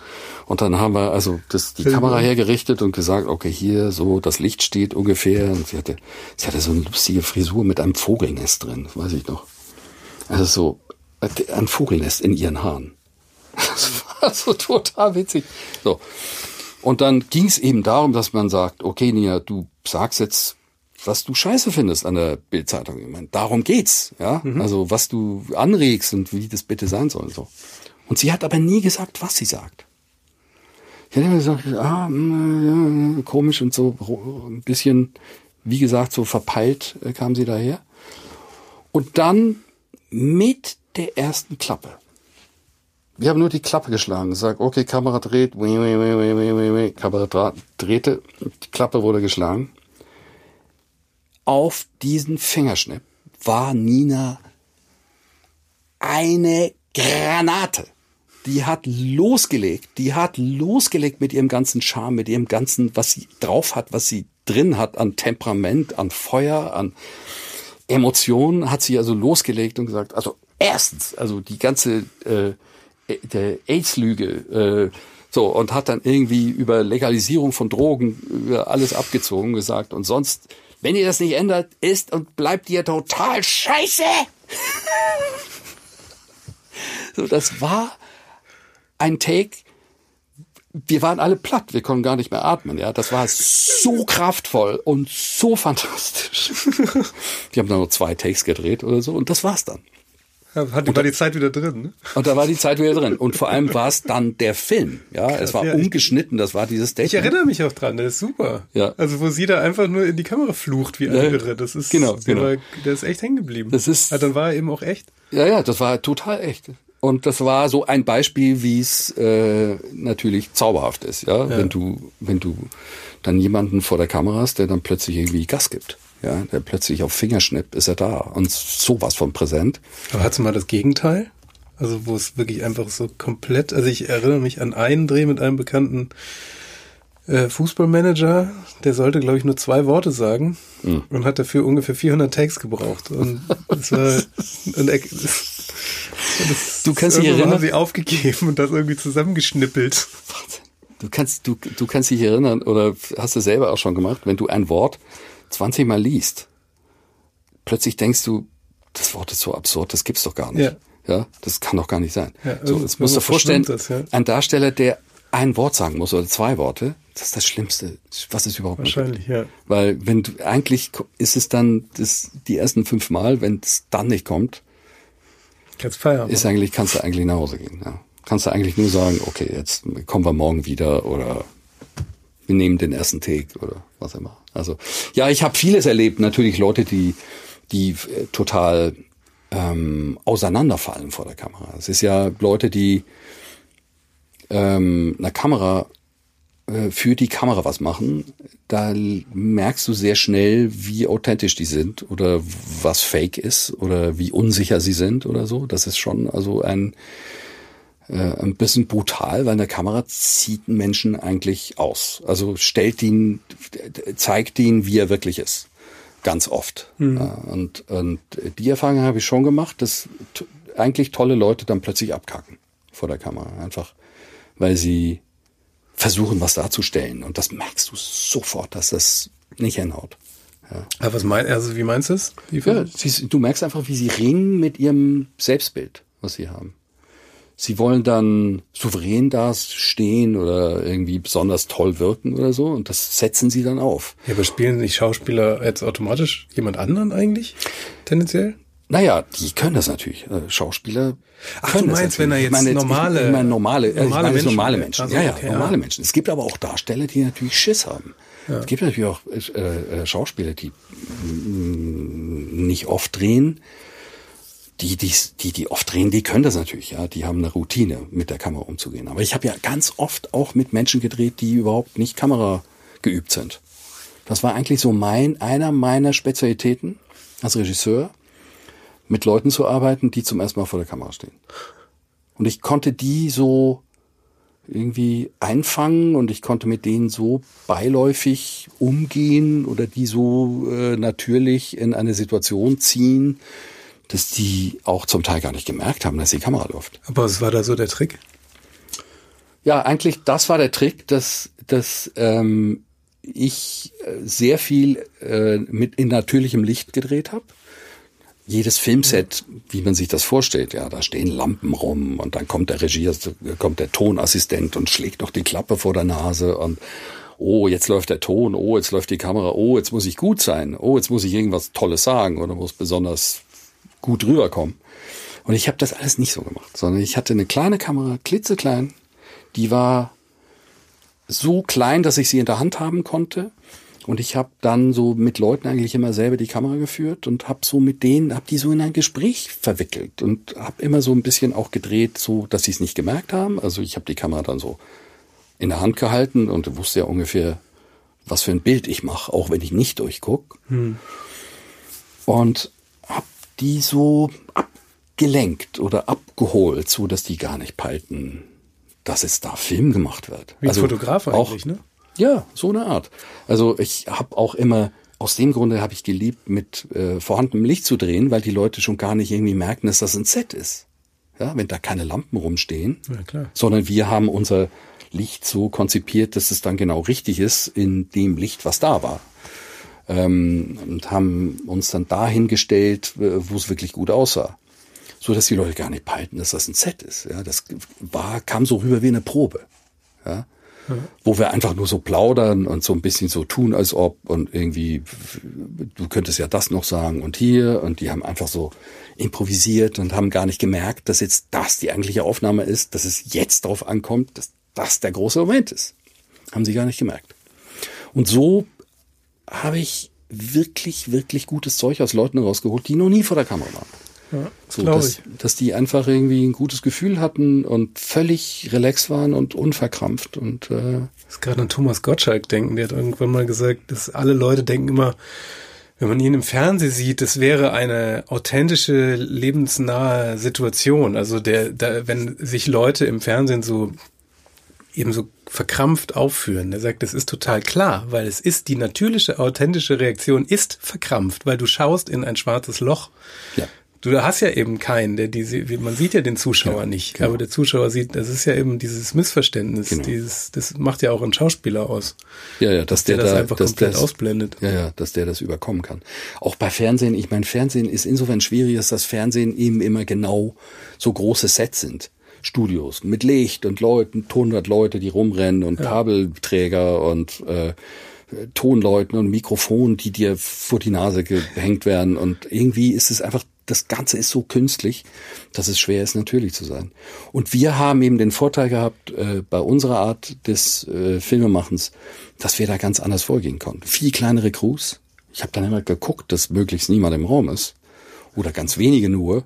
Und dann haben wir also das, die Kamera hergerichtet und gesagt, okay, hier so, das Licht steht ungefähr. Und sie hatte, sie hatte so eine lustige Frisur mit einem Vogelnest drin, weiß ich noch. Also so, ein Vogelnest in ihren Haaren. Das war so total witzig. So. Und dann ging es eben darum, dass man sagt, okay, Nia, du sagst jetzt, was du scheiße findest an der Bildzeitung. Ich meine, darum geht's, ja. Mhm. Also was du anregst und wie das bitte sein soll. So. Und sie hat aber nie gesagt, was sie sagt. Ich hätte immer gesagt, ah, mm, ja, komisch und so ein bisschen, wie gesagt, so verpeilt äh, kam sie daher. Und dann mit der ersten Klappe wir haben nur die Klappe geschlagen. Sag, okay, Kamera dreht, Kamera drehte, die Klappe wurde geschlagen. Auf diesen Fingerschnipp war Nina eine Granate. Die hat losgelegt, die hat losgelegt mit ihrem ganzen Charme, mit ihrem ganzen, was sie drauf hat, was sie drin hat an Temperament, an Feuer, an Emotionen, hat sie also losgelegt und gesagt, also erstens, also die ganze äh, AIDS-Lüge. Äh, so, und hat dann irgendwie über Legalisierung von Drogen über alles abgezogen gesagt. Und sonst, wenn ihr das nicht ändert, ist und bleibt ihr total scheiße. so, das war ein Take. Wir waren alle platt, wir konnten gar nicht mehr atmen, ja. Das war so kraftvoll und so fantastisch. Wir haben dann nur zwei Takes gedreht oder so und das war's dann. Hat, und war die Zeit wieder drin. Ne? Und da war die Zeit wieder drin. Und vor allem war es dann der Film. Ja, Krass, es war ja, ungeschnitten. Das war dieses Date. Ich erinnere mich auch dran. Der ist super. Ja. Also wo sie da einfach nur in die Kamera flucht wie Irre. Das ist genau, genau. War, der ist echt hängen geblieben. Das ist. Also dann war er eben auch echt. Ja, ja, das war total echt. Und das war so ein Beispiel, wie es äh, natürlich zauberhaft ist. Ja? ja, wenn du wenn du dann jemanden vor der Kamera hast, der dann plötzlich irgendwie Gas gibt ja, der plötzlich auf Fingerschnipp ist er da und sowas von präsent. Aber hast du mal das Gegenteil? Also wo es wirklich einfach so komplett, also ich erinnere mich an einen Dreh mit einem bekannten äh, Fußballmanager, der sollte, glaube ich, nur zwei Worte sagen mhm. und hat dafür ungefähr 400 Takes gebraucht. Und das war, und er, das, du kannst dich erinnern, haben sie aufgegeben und das irgendwie zusammengeschnippelt. Du kannst, du, du kannst dich erinnern oder hast du selber auch schon gemacht, wenn du ein Wort 20 Mal liest, plötzlich denkst du, das Wort ist so absurd, das gibt's doch gar nicht. Ja, ja das kann doch gar nicht sein. Ja, so, jetzt musst du vorstellen, das, ja. ein Darsteller, der ein Wort sagen muss oder zwei Worte, das ist das Schlimmste, was es überhaupt Wahrscheinlich, gibt. ja. Weil wenn du eigentlich ist es dann das, die ersten fünf Mal, wenn es dann nicht kommt, kannst feiern. Ist eigentlich kannst du eigentlich nach Hause gehen. Ja. Kannst du eigentlich nur sagen, okay, jetzt kommen wir morgen wieder oder wir nehmen den ersten Take oder was immer. Also ja, ich habe vieles erlebt. Natürlich Leute, die die äh, total ähm, auseinanderfallen vor der Kamera. Es ist ja Leute, die ähm, einer Kamera äh, für die Kamera was machen, da merkst du sehr schnell, wie authentisch die sind oder was fake ist oder wie unsicher sie sind oder so. Das ist schon also ein, äh, ein bisschen brutal, weil eine Kamera zieht einen Menschen eigentlich aus. Also stellt ihn, zeigt ihn, wie er wirklich ist. Ganz oft. Mhm. Und, und die Erfahrung habe ich schon gemacht, dass eigentlich tolle Leute dann plötzlich abkacken vor der Kamera. Einfach, weil sie versuchen, was darzustellen. Und das merkst du sofort, dass das nicht hinhaut. Ja. Aber was mein, also wie meinst du es? Ja, du merkst einfach, wie sie ringen mit ihrem Selbstbild, was sie haben. Sie wollen dann souverän da stehen oder irgendwie besonders toll wirken oder so und das setzen sie dann auf. Ja, aber spielen nicht Schauspieler jetzt automatisch jemand anderen eigentlich? Tendenziell? Naja, die können das natürlich. Äh, Schauspieler. Ach, du meinst, wenn er jetzt meine, normale, ich meine normale, normale, ich meine Menschen, normale Menschen. Also, ja, ja, okay, normale ja. Menschen. Es gibt aber auch Darsteller, die natürlich Schiss haben. Ja. Es gibt natürlich auch äh, äh Schauspieler, die mm, nicht oft drehen. Die, die, die, die oft drehen, die können das natürlich, ja. Die haben eine Routine, mit der Kamera umzugehen. Aber ich habe ja ganz oft auch mit Menschen gedreht, die überhaupt nicht Kamera geübt sind. Das war eigentlich so mein, einer meiner Spezialitäten als Regisseur mit Leuten zu arbeiten, die zum ersten Mal vor der Kamera stehen. Und ich konnte die so irgendwie einfangen und ich konnte mit denen so beiläufig umgehen oder die so äh, natürlich in eine Situation ziehen, dass die auch zum Teil gar nicht gemerkt haben, dass die Kamera läuft. Aber was war da so der Trick? Ja, eigentlich das war der Trick, dass, dass ähm, ich äh, sehr viel äh, mit in natürlichem Licht gedreht habe jedes Filmset, wie man sich das vorstellt, ja, da stehen Lampen rum und dann kommt der Regie, kommt der Tonassistent und schlägt noch die Klappe vor der Nase und oh, jetzt läuft der Ton, oh, jetzt läuft die Kamera, oh, jetzt muss ich gut sein, oh, jetzt muss ich irgendwas Tolles sagen oder muss besonders gut rüberkommen. Und ich habe das alles nicht so gemacht, sondern ich hatte eine kleine Kamera, klitzeklein, die war so klein, dass ich sie in der Hand haben konnte und ich habe dann so mit Leuten eigentlich immer selber die Kamera geführt und habe so mit denen, habe die so in ein Gespräch verwickelt und habe immer so ein bisschen auch gedreht, so dass sie es nicht gemerkt haben. Also ich habe die Kamera dann so in der Hand gehalten und wusste ja ungefähr, was für ein Bild ich mache, auch wenn ich nicht durchguck. Hm. Und habe die so abgelenkt oder abgeholt, so dass die gar nicht peilten, dass es da Film gemacht wird. Wie also Fotograf eigentlich, auch, ne? Ja, so eine Art. Also ich habe auch immer, aus dem Grunde habe ich geliebt, mit äh, vorhandenem Licht zu drehen, weil die Leute schon gar nicht irgendwie merken, dass das ein Set ist. Ja, wenn da keine Lampen rumstehen, ja, klar. sondern wir haben unser Licht so konzipiert, dass es dann genau richtig ist in dem Licht, was da war. Ähm, und haben uns dann dahingestellt, wo es wirklich gut aussah. So dass die Leute gar nicht peilten, dass das ein Set ist. Ja, das war, kam so rüber wie eine Probe. Ja wo wir einfach nur so plaudern und so ein bisschen so tun, als ob und irgendwie, du könntest ja das noch sagen und hier und die haben einfach so improvisiert und haben gar nicht gemerkt, dass jetzt das die eigentliche Aufnahme ist, dass es jetzt darauf ankommt, dass das der große Moment ist. Haben sie gar nicht gemerkt. Und so habe ich wirklich, wirklich gutes Zeug aus Leuten rausgeholt, die noch nie vor der Kamera waren. Ja, so, dass, dass die einfach irgendwie ein gutes Gefühl hatten und völlig relax waren und unverkrampft und äh, das ist gerade an Thomas Gottschalk denken, der hat irgendwann mal gesagt, dass alle Leute denken immer, wenn man ihn im Fernsehen sieht, das wäre eine authentische, lebensnahe Situation. Also der, der, wenn sich Leute im Fernsehen so eben so verkrampft aufführen. Er sagt, das ist total klar, weil es ist die natürliche, authentische Reaktion ist verkrampft, weil du schaust in ein schwarzes Loch. Ja. Du hast ja eben keinen, der diese, man sieht ja den Zuschauer ja, nicht, genau. aber der Zuschauer sieht, das ist ja eben dieses Missverständnis, genau. dieses, das macht ja auch ein Schauspieler aus. Ja, ja, dass, dass der, der, das da, einfach komplett das, ausblendet. Ja, ja, dass der das überkommen kann. Auch bei Fernsehen, ich meine, Fernsehen ist insofern schwierig, dass das Fernsehen eben immer genau so große Sets sind. Studios mit Licht und Leuten, 100 Leute, die rumrennen und ja. Kabelträger und äh, Tonleuten und Mikrofonen, die dir vor die Nase gehängt werden. Und irgendwie ist es einfach das Ganze ist so künstlich, dass es schwer ist, natürlich zu sein. Und wir haben eben den Vorteil gehabt, äh, bei unserer Art des äh, Filmemachens, dass wir da ganz anders vorgehen konnten. Viel kleinere Crews. Ich habe dann immer geguckt, dass möglichst niemand im Raum ist. Oder ganz wenige nur.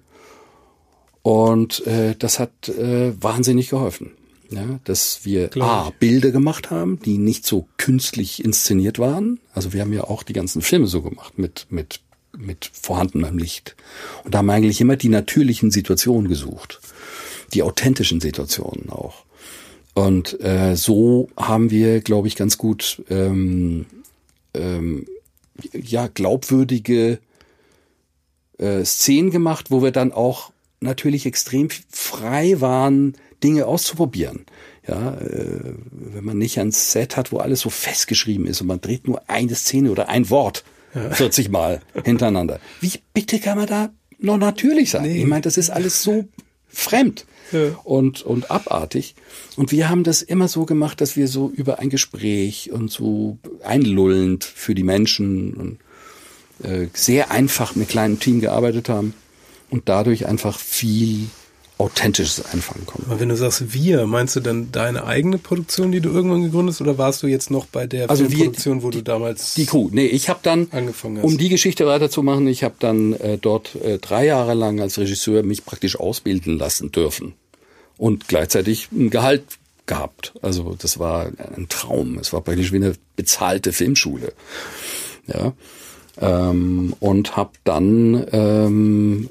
Und äh, das hat äh, wahnsinnig geholfen. Ja, dass wir A, Bilder gemacht haben, die nicht so künstlich inszeniert waren. Also wir haben ja auch die ganzen Filme so gemacht mit, mit, mit vorhandenem Licht. Und da haben eigentlich immer die natürlichen Situationen gesucht. Die authentischen Situationen auch. Und äh, so haben wir, glaube ich, ganz gut ähm, ähm, ja glaubwürdige äh, Szenen gemacht, wo wir dann auch natürlich extrem frei waren, Dinge auszuprobieren. Ja, äh, wenn man nicht ein Set hat, wo alles so festgeschrieben ist und man dreht nur eine Szene oder ein Wort ja. 40 Mal hintereinander. Wie bitte kann man da noch natürlich sein? Nee. Ich meine, das ist alles so fremd ja. und, und abartig. Und wir haben das immer so gemacht, dass wir so über ein Gespräch und so einlullend für die Menschen und äh, sehr einfach mit kleinem Team gearbeitet haben und dadurch einfach viel Authentisches einfangen konnten. Aber wenn du sagst wir, meinst du dann deine eigene Produktion, die du irgendwann gegründet hast, oder warst du jetzt noch bei der also Produktion, wo die, du damals die Crew? Nee, ich habe dann angefangen hast. um die Geschichte weiterzumachen, ich habe dann äh, dort äh, drei Jahre lang als Regisseur mich praktisch ausbilden lassen dürfen und gleichzeitig ein Gehalt gehabt. Also das war ein Traum. Es war praktisch wie eine bezahlte Filmschule. Ja. Ähm, und habe dann ähm,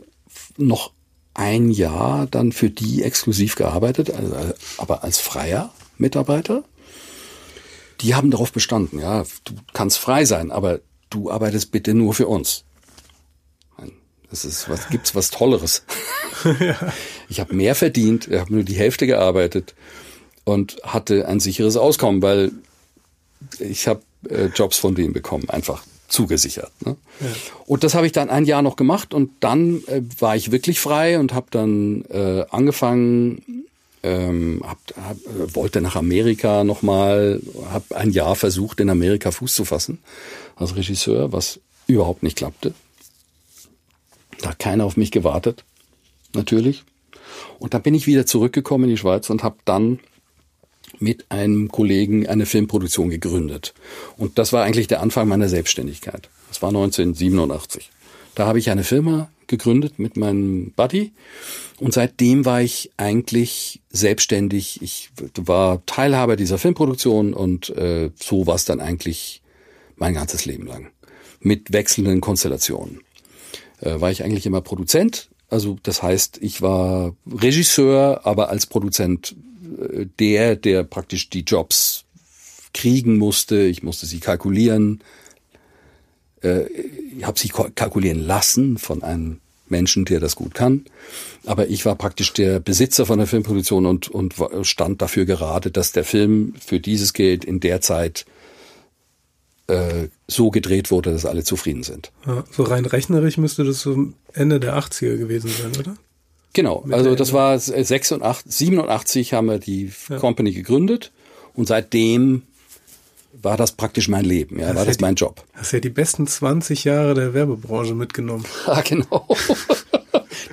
noch ein Jahr dann für die exklusiv gearbeitet, also, aber als freier Mitarbeiter. Die haben darauf bestanden, ja, du kannst frei sein, aber du arbeitest bitte nur für uns. Das ist was gibt's was Tolleres. Ich habe mehr verdient, ich habe nur die Hälfte gearbeitet und hatte ein sicheres Auskommen, weil ich habe äh, Jobs von denen bekommen, einfach zugesichert. Ne? Ja. Und das habe ich dann ein Jahr noch gemacht und dann äh, war ich wirklich frei und habe dann äh, angefangen, ähm, hab, hab, äh, wollte nach Amerika nochmal, habe ein Jahr versucht, in Amerika Fuß zu fassen als Regisseur, was überhaupt nicht klappte. Da hat keiner auf mich gewartet, natürlich. Und dann bin ich wieder zurückgekommen in die Schweiz und habe dann mit einem Kollegen eine Filmproduktion gegründet. Und das war eigentlich der Anfang meiner Selbstständigkeit. Das war 1987. Da habe ich eine Firma gegründet mit meinem Buddy und seitdem war ich eigentlich selbstständig. Ich war Teilhaber dieser Filmproduktion und äh, so war es dann eigentlich mein ganzes Leben lang. Mit wechselnden Konstellationen. Äh, war ich eigentlich immer Produzent. Also das heißt, ich war Regisseur, aber als Produzent der, der praktisch die Jobs kriegen musste. Ich musste sie kalkulieren. Äh, ich habe sie kalkulieren lassen von einem Menschen, der das gut kann. Aber ich war praktisch der Besitzer von der Filmproduktion und, und stand dafür gerade, dass der Film für dieses Geld in der Zeit äh, so gedreht wurde, dass alle zufrieden sind. Ja, so rein rechnerisch müsste das so Ende der 80er gewesen sein, oder? Genau, also das war 86, 87 haben wir die ja. Company gegründet und seitdem war das praktisch mein Leben, ja, hast war das die, mein Job. Hast ja die besten 20 Jahre der Werbebranche mitgenommen. Ja, genau.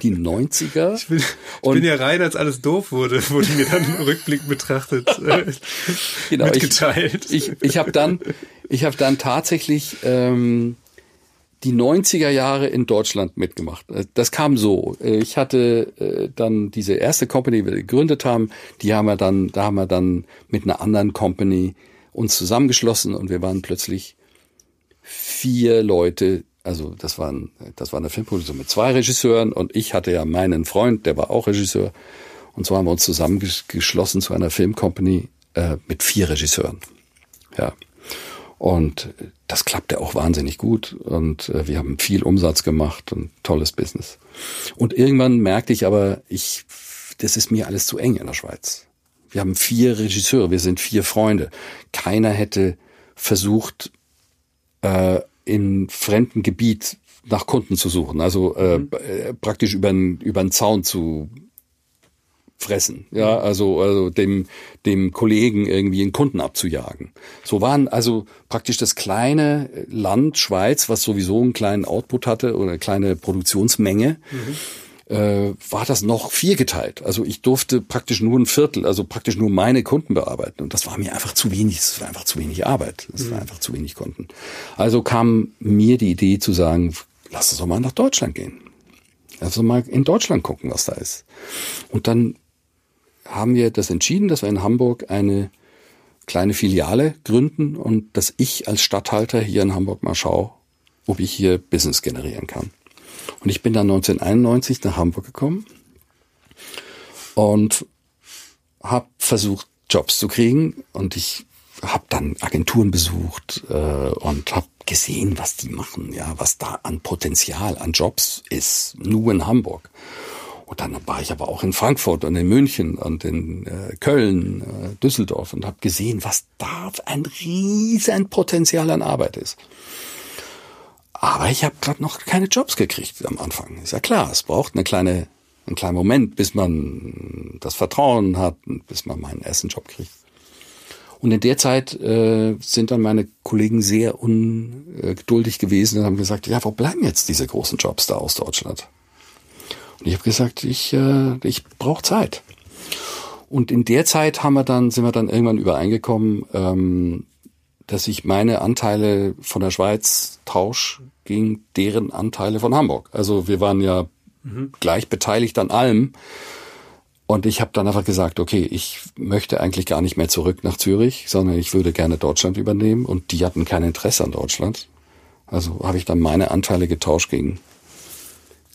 Die 90er. Ich bin, ich bin ja rein, als alles doof wurde, wurde mir dann im Rückblick betrachtet äh, genau, mitgeteilt. Ich, ich, ich habe dann, ich habe dann tatsächlich ähm, die 90er Jahre in Deutschland mitgemacht. Äh, das kam so. Äh, ich hatte äh, dann diese erste Company, die wir gegründet haben, die haben wir dann, da haben wir dann mit einer anderen Company uns zusammengeschlossen und wir waren plötzlich vier Leute. Also das waren, das war eine Filmproduktion mit zwei Regisseuren und ich hatte ja meinen Freund, der war auch Regisseur. Und so haben wir uns zusammengeschlossen zu einer Filmcompany äh, mit vier Regisseuren. Ja. Und das klappte auch wahnsinnig gut und äh, wir haben viel Umsatz gemacht und tolles Business. Und irgendwann merkte ich aber, ich, das ist mir alles zu eng in der Schweiz. Wir haben vier Regisseure, wir sind vier Freunde. Keiner hätte versucht, äh, in fremden Gebiet nach Kunden zu suchen, also äh, mhm. Äh, praktisch über einen Zaun zu fressen, ja, also, also dem, dem Kollegen irgendwie einen Kunden abzujagen. So waren also praktisch das kleine Land Schweiz, was sowieso einen kleinen Output hatte oder eine kleine Produktionsmenge, mhm. äh, war das noch viergeteilt. Also ich durfte praktisch nur ein Viertel, also praktisch nur meine Kunden bearbeiten. Und das war mir einfach zu wenig, das war einfach zu wenig Arbeit. Das mhm. war einfach zu wenig Kunden. Also kam mir die Idee zu sagen, lass uns doch mal nach Deutschland gehen. Lass uns mal in Deutschland gucken, was da ist. Und dann haben wir das entschieden, dass wir in Hamburg eine kleine Filiale gründen und dass ich als Stadthalter hier in Hamburg mal schaue, ob ich hier Business generieren kann. Und ich bin dann 1991 nach Hamburg gekommen und habe versucht, Jobs zu kriegen und ich habe dann Agenturen besucht äh, und habe gesehen, was die machen, ja, was da an Potenzial, an Jobs ist, nur in Hamburg. Und dann war ich aber auch in Frankfurt und in München und in äh, Köln, äh, Düsseldorf und habe gesehen, was da ein riesen Potenzial an Arbeit ist. Aber ich habe gerade noch keine Jobs gekriegt am Anfang. Ist ja klar, es braucht eine kleine, einen kleinen Moment, bis man das Vertrauen hat, bis man meinen ersten Job kriegt. Und in der Zeit äh, sind dann meine Kollegen sehr ungeduldig gewesen und haben gesagt, ja, wo bleiben jetzt diese großen Jobs da aus Deutschland? Und ich habe gesagt, ich, äh, ich brauche Zeit. Und in der Zeit haben wir dann, sind wir dann irgendwann übereingekommen, ähm, dass ich meine Anteile von der Schweiz tausche gegen deren Anteile von Hamburg. Also wir waren ja mhm. gleich beteiligt an allem. Und ich habe dann einfach gesagt, okay, ich möchte eigentlich gar nicht mehr zurück nach Zürich, sondern ich würde gerne Deutschland übernehmen. Und die hatten kein Interesse an Deutschland. Also habe ich dann meine Anteile getauscht gegen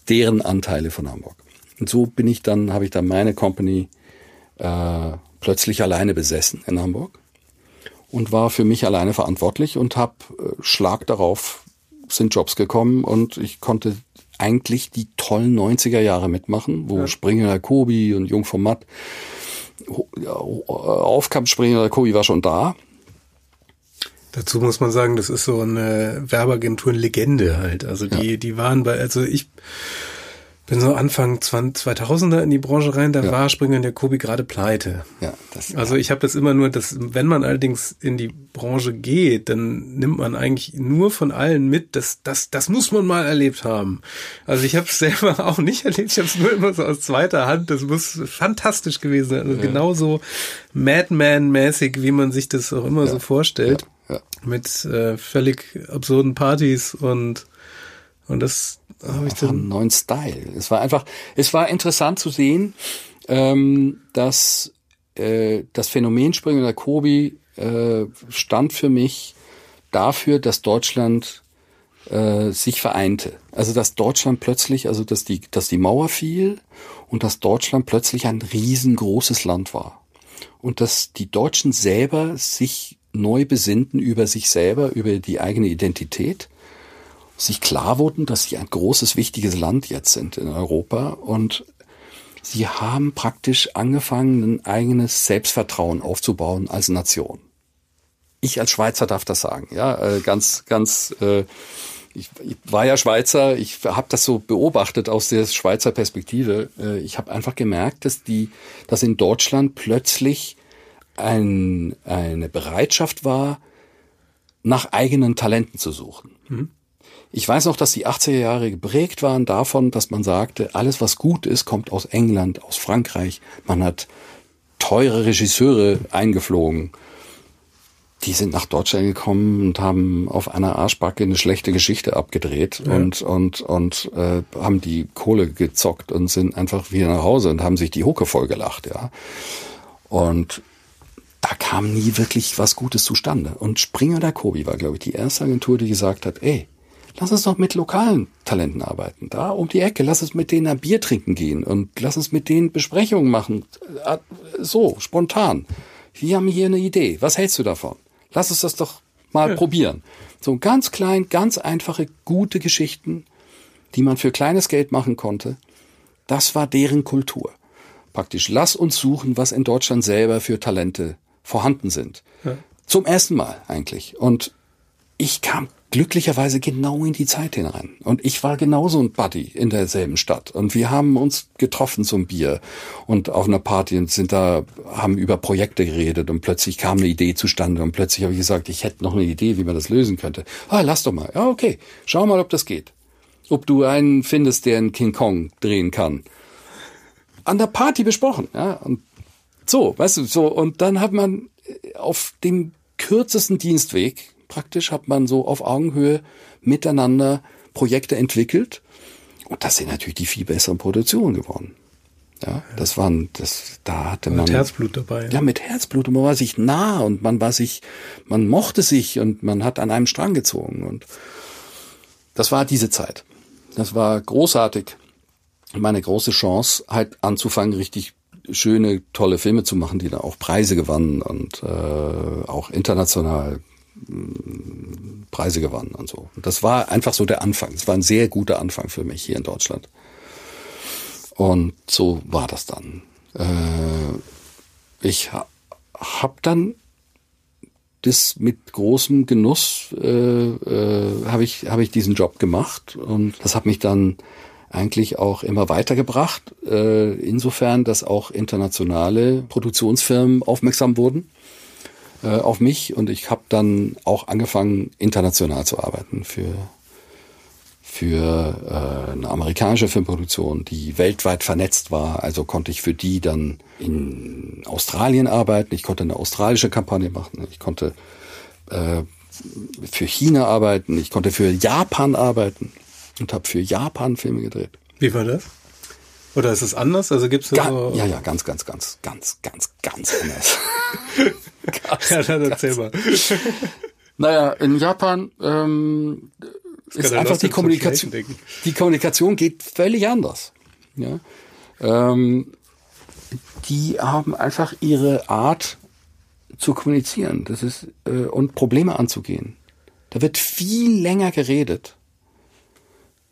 deren Anteile von Hamburg. Und so bin ich dann, habe ich dann meine Company äh, plötzlich alleine besessen in Hamburg und war für mich alleine verantwortlich und habe äh, Schlag darauf sind Jobs gekommen und ich konnte eigentlich die tollen 90er Jahre mitmachen, wo ja. Springer Kobi und Jung vom Matt aufkam. Springer Kobi war schon da. Dazu muss man sagen, das ist so eine Werbeagenturen-Legende halt. Also die, ja. die waren bei, also ich bin so Anfang 2000er in die Branche rein, da ja. war Springer und Jacobi gerade pleite. Ja, das, also ich habe das immer nur, dass wenn man allerdings in die Branche geht, dann nimmt man eigentlich nur von allen mit, dass das das muss man mal erlebt haben. Also ich habe es selber auch nicht erlebt, ich habe es nur immer so aus zweiter Hand. Das muss fantastisch gewesen sein, also ja. genauso Madman-mäßig, wie man sich das auch immer ja. so vorstellt, ja. mit äh, völlig absurden Partys und und das habe ich dann einen neuen Style. Es war einfach, es war interessant zu sehen, ähm, dass äh, das Phänomen Springer Kobi äh, stand für mich dafür, dass Deutschland äh, sich vereinte. Also dass Deutschland plötzlich, also dass die, dass die Mauer fiel und dass Deutschland plötzlich ein riesengroßes Land war. Und dass die Deutschen selber sich neu besinnten über sich selber, über die eigene Identität sich klar wurden, dass sie ein großes, wichtiges Land jetzt sind in Europa und sie haben praktisch angefangen, ein eigenes Selbstvertrauen aufzubauen als Nation. Ich als Schweizer darf das sagen, ja, äh, ganz, ganz. Äh, ich, ich war ja Schweizer, ich habe das so beobachtet aus der Schweizer Perspektive. Äh, ich habe einfach gemerkt, dass die, dass in Deutschland plötzlich ein, eine Bereitschaft war, nach eigenen Talenten zu suchen. Mhm. Ich weiß noch, dass die 80er Jahre geprägt waren davon, dass man sagte, alles was gut ist, kommt aus England, aus Frankreich. Man hat teure Regisseure eingeflogen. Die sind nach Deutschland gekommen und haben auf einer Arschbacke eine schlechte Geschichte abgedreht ja. und und und äh, haben die Kohle gezockt und sind einfach wieder nach Hause und haben sich die Hucke voll gelacht, ja. Und da kam nie wirklich was Gutes zustande. Und Springer der Kobi war, glaube ich, die erste Agentur, die gesagt hat, ey, lass uns doch mit lokalen Talenten arbeiten. Da um die Ecke, lass uns mit denen ein Bier trinken gehen und lass uns mit denen Besprechungen machen. Äh, so, spontan. Wir haben hier eine Idee. Was hältst du davon? Lass uns das doch mal ja. probieren. So ganz klein, ganz einfache, gute Geschichten, die man für kleines Geld machen konnte. Das war deren Kultur. Praktisch, lass uns suchen, was in Deutschland selber für Talente vorhanden sind. Ja. Zum ersten Mal eigentlich. Und ich kam glücklicherweise genau in die Zeit hinein. Und ich war genauso ein Buddy in derselben Stadt. Und wir haben uns getroffen zum Bier und auf einer Party und sind da, haben über Projekte geredet und plötzlich kam eine Idee zustande und plötzlich habe ich gesagt, ich hätte noch eine Idee, wie man das lösen könnte. Ah, lass doch mal. Ja, okay. Schau mal, ob das geht. Ob du einen findest, der einen King Kong drehen kann. An der Party besprochen, ja. Und so, weißt du, so. Und dann hat man auf dem kürzesten Dienstweg praktisch hat man so auf Augenhöhe miteinander Projekte entwickelt. Und das sind natürlich die viel besseren Produktionen geworden. Ja, das waren, das, da hatte Mit man. Herzblut dabei. Ja, mit Herzblut und man war sich nah und man war sich, man mochte sich und man hat an einem Strang gezogen und das war diese Zeit. Das war großartig. Meine große Chance, halt anzufangen, richtig schöne, tolle Filme zu machen, die dann auch Preise gewannen und äh, auch international mh, Preise gewannen und so. Und das war einfach so der Anfang. Es war ein sehr guter Anfang für mich hier in Deutschland. Und so war das dann. Äh, ich ha habe dann das mit großem Genuss äh, äh, habe ich habe ich diesen Job gemacht und das hat mich dann eigentlich auch immer weitergebracht. Äh, insofern, dass auch internationale Produktionsfirmen aufmerksam wurden äh, auf mich und ich habe dann auch angefangen international zu arbeiten für für äh, eine amerikanische Filmproduktion, die weltweit vernetzt war. Also konnte ich für die dann in Australien arbeiten. Ich konnte eine australische Kampagne machen. Ich konnte äh, für China arbeiten. Ich konnte für Japan arbeiten und habe für Japan Filme gedreht. Wie war das? Oder ist es anders? Also gibt's da so ja, ja, ganz, ganz, ganz, ganz, ganz, ganz anders. ganz, Ja, dann erzähl mal. Naja, in Japan ähm, ist einfach die Kommunikation. Die Kommunikation geht völlig anders. Ja? Ähm, die haben einfach ihre Art zu kommunizieren. Das ist äh, und Probleme anzugehen. Da wird viel länger geredet.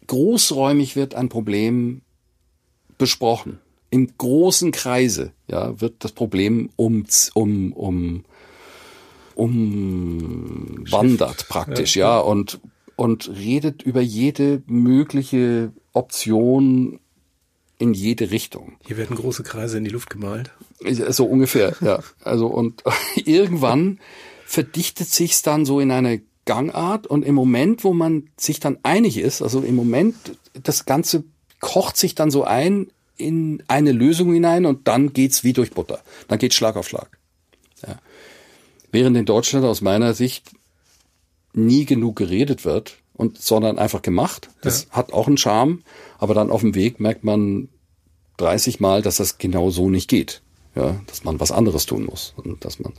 Großräumig wird ein Problem besprochen. Im großen Kreise ja, wird das Problem um, um, um, umwandert praktisch, ja, und, und redet über jede mögliche Option in jede Richtung. Hier werden große Kreise in die Luft gemalt. So ungefähr, ja. Also und irgendwann verdichtet sich's dann so in eine Gangart und im Moment, wo man sich dann einig ist, also im Moment, das Ganze kocht sich dann so ein in eine Lösung hinein und dann geht's wie durch Butter. Dann geht's Schlag auf Schlag. Ja. Während in Deutschland aus meiner Sicht nie genug geredet wird und sondern einfach gemacht. Das hat auch einen Charme, aber dann auf dem Weg merkt man 30 Mal, dass das genau so nicht geht. Ja, dass man was anderes tun muss und dass man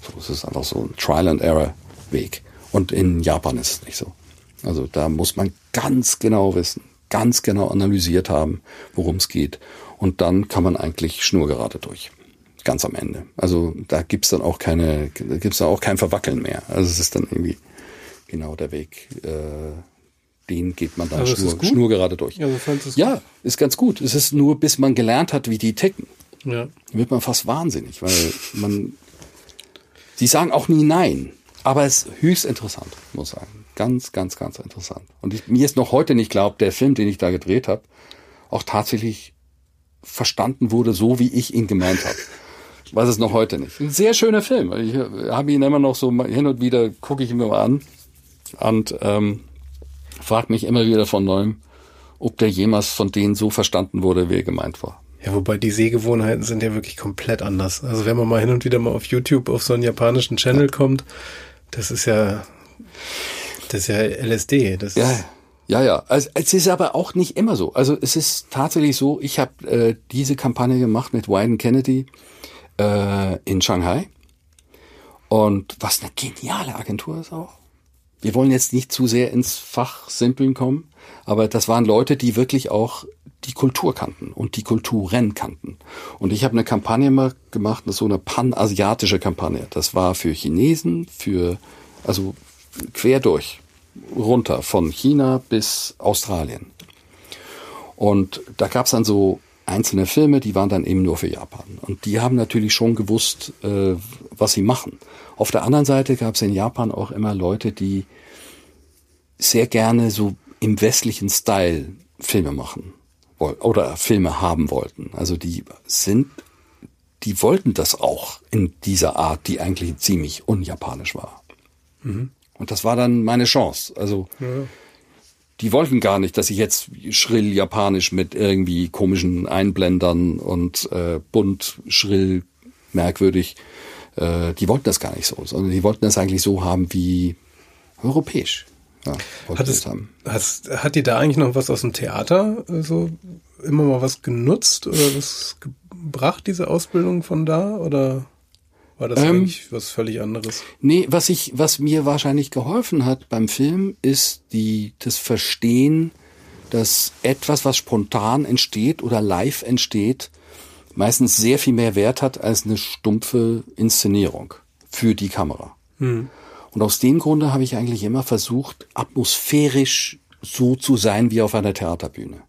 so es ist einfach so ein Trial and Error Weg. Und in Japan ist es nicht so. Also da muss man ganz genau wissen, ganz genau analysiert haben, worum es geht. Und dann kann man eigentlich schnurgerade durch. Ganz am Ende. Also da gibt's dann auch keine, da gibt's dann auch kein Verwackeln mehr. Also es ist dann irgendwie genau der Weg. Äh, den geht man dann ist schnur, schnurgerade durch. Es Ja, ist ganz gut. Es ist nur, bis man gelernt hat, wie die ticken, Ja. wird man fast wahnsinnig, weil man, sie sagen auch nie nein, aber es ist höchst interessant, muss ich sagen. Ganz, ganz, ganz interessant. Und ich, mir ist noch heute nicht klar, ob der Film, den ich da gedreht habe, auch tatsächlich verstanden wurde, so wie ich ihn gemeint habe. Ich weiß es noch heute nicht. Ein sehr schöner Film. Ich habe ihn immer noch so hin und wieder, gucke ich ihn mir mal an und ähm, frage mich immer wieder von neuem, ob der jemals von denen so verstanden wurde, wie er gemeint war. Ja, wobei die Sehgewohnheiten sind ja wirklich komplett anders. Also wenn man mal hin und wieder mal auf YouTube auf so einen japanischen Channel kommt, das ist ja, das ist ja LSD. Das Ja, ja, ja. Also, es ist aber auch nicht immer so. Also es ist tatsächlich so, ich habe äh, diese Kampagne gemacht mit Wyden Kennedy äh, in Shanghai. Und was eine geniale Agentur ist auch. Wir wollen jetzt nicht zu sehr ins Fachsimpeln kommen, aber das waren Leute, die wirklich auch die Kultur kannten und die Kulturen kannten. Und ich habe eine Kampagne gemacht, so eine panasiatische Kampagne. Das war für Chinesen, für also quer durch, runter von China bis Australien. Und da gab's dann so einzelne Filme, die waren dann eben nur für Japan. Und die haben natürlich schon gewusst, äh, was sie machen. Auf der anderen Seite gab's in Japan auch immer Leute, die sehr gerne so im westlichen Style Filme machen oder Filme haben wollten. Also die sind, die wollten das auch in dieser Art, die eigentlich ziemlich unjapanisch war. Und das war dann meine Chance. Also die wollten gar nicht, dass ich jetzt schrill japanisch mit irgendwie komischen Einblendern und äh, bunt, schrill, merkwürdig. Äh, die wollten das gar nicht so, sondern die wollten das eigentlich so haben wie europäisch. Ja, Hat, es, haben. hast, hat dir da eigentlich noch was aus dem Theater äh, so immer mal was genutzt oder was gebracht, diese Ausbildung von da? Oder war das Ähm, eigentlich was völlig anderes? Nee, was ich, was mir wahrscheinlich geholfen hat beim Film, ist die, das Verstehen, dass etwas, was spontan entsteht oder live entsteht, meistens sehr viel mehr Wert hat als eine stumpfe Inszenierung für die Kamera. Und aus dem Grunde habe ich eigentlich immer versucht, atmosphärisch so zu sein wie auf einer Theaterbühne.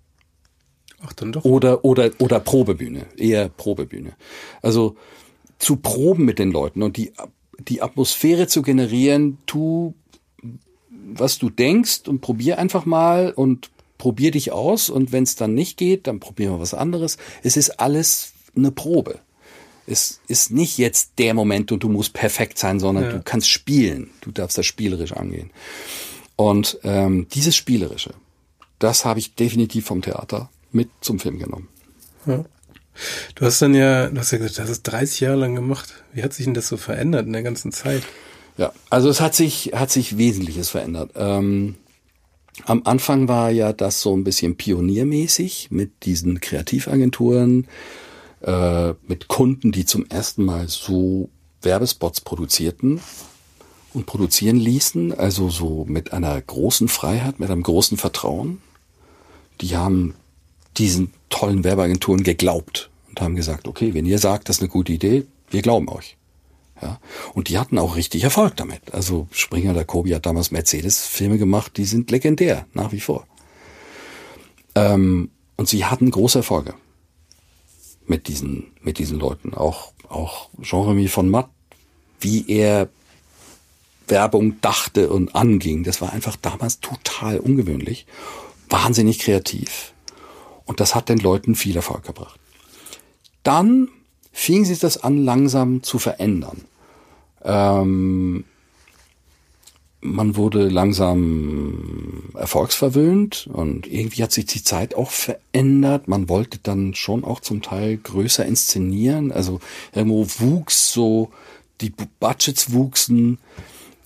Ach, dann doch. Oder, oder, oder Probebühne, eher Probebühne. Also zu proben mit den Leuten und die, die Atmosphäre zu generieren, tu, was du denkst und probier einfach mal und probier dich aus und wenn es dann nicht geht, dann probieren wir was anderes. Es ist alles eine Probe. Es ist nicht jetzt der Moment und du musst perfekt sein, sondern Ja. du kannst spielen. Du darfst das spielerisch angehen. Und ähm, dieses Spielerische, das habe ich definitiv vom Theater mit zum Film genommen. Du hast dann ja, du hast ja gesagt, du hast es 30 Jahre lang gemacht. Wie hat sich denn das so verändert in der ganzen Zeit? Ja, also es hat sich, hat sich Wesentliches verändert. Ähm, am Anfang war ja das so ein bisschen pioniermäßig mit diesen Kreativagenturen, äh, mit Kunden, die zum ersten Mal so Werbespots produzierten und produzieren ließen, also so mit einer großen Freiheit, mit einem großen Vertrauen. Die haben diesen tollen Werbeagenturen geglaubt und haben gesagt, okay, wenn ihr sagt, das ist eine gute Idee, wir glauben euch. Ja, und die hatten auch richtig Erfolg damit. Also Springer oder Kobi hat damals Mercedes-Filme gemacht, die sind legendär, nach wie vor. Ähm, und sie hatten große Erfolge mit diesen, mit diesen Leuten. Auch, auch Jean-Remy von Matt, wie er Werbung dachte und anging, das war einfach damals total ungewöhnlich, wahnsinnig kreativ. Und das hat den Leuten viel Erfolg gebracht. Dann fing sich das an, langsam zu verändern. Ähm, man wurde langsam erfolgsverwöhnt und irgendwie hat sich die Zeit auch verändert. Man wollte dann schon auch zum Teil größer inszenieren. Also irgendwo wuchs so, die Budgets wuchsen.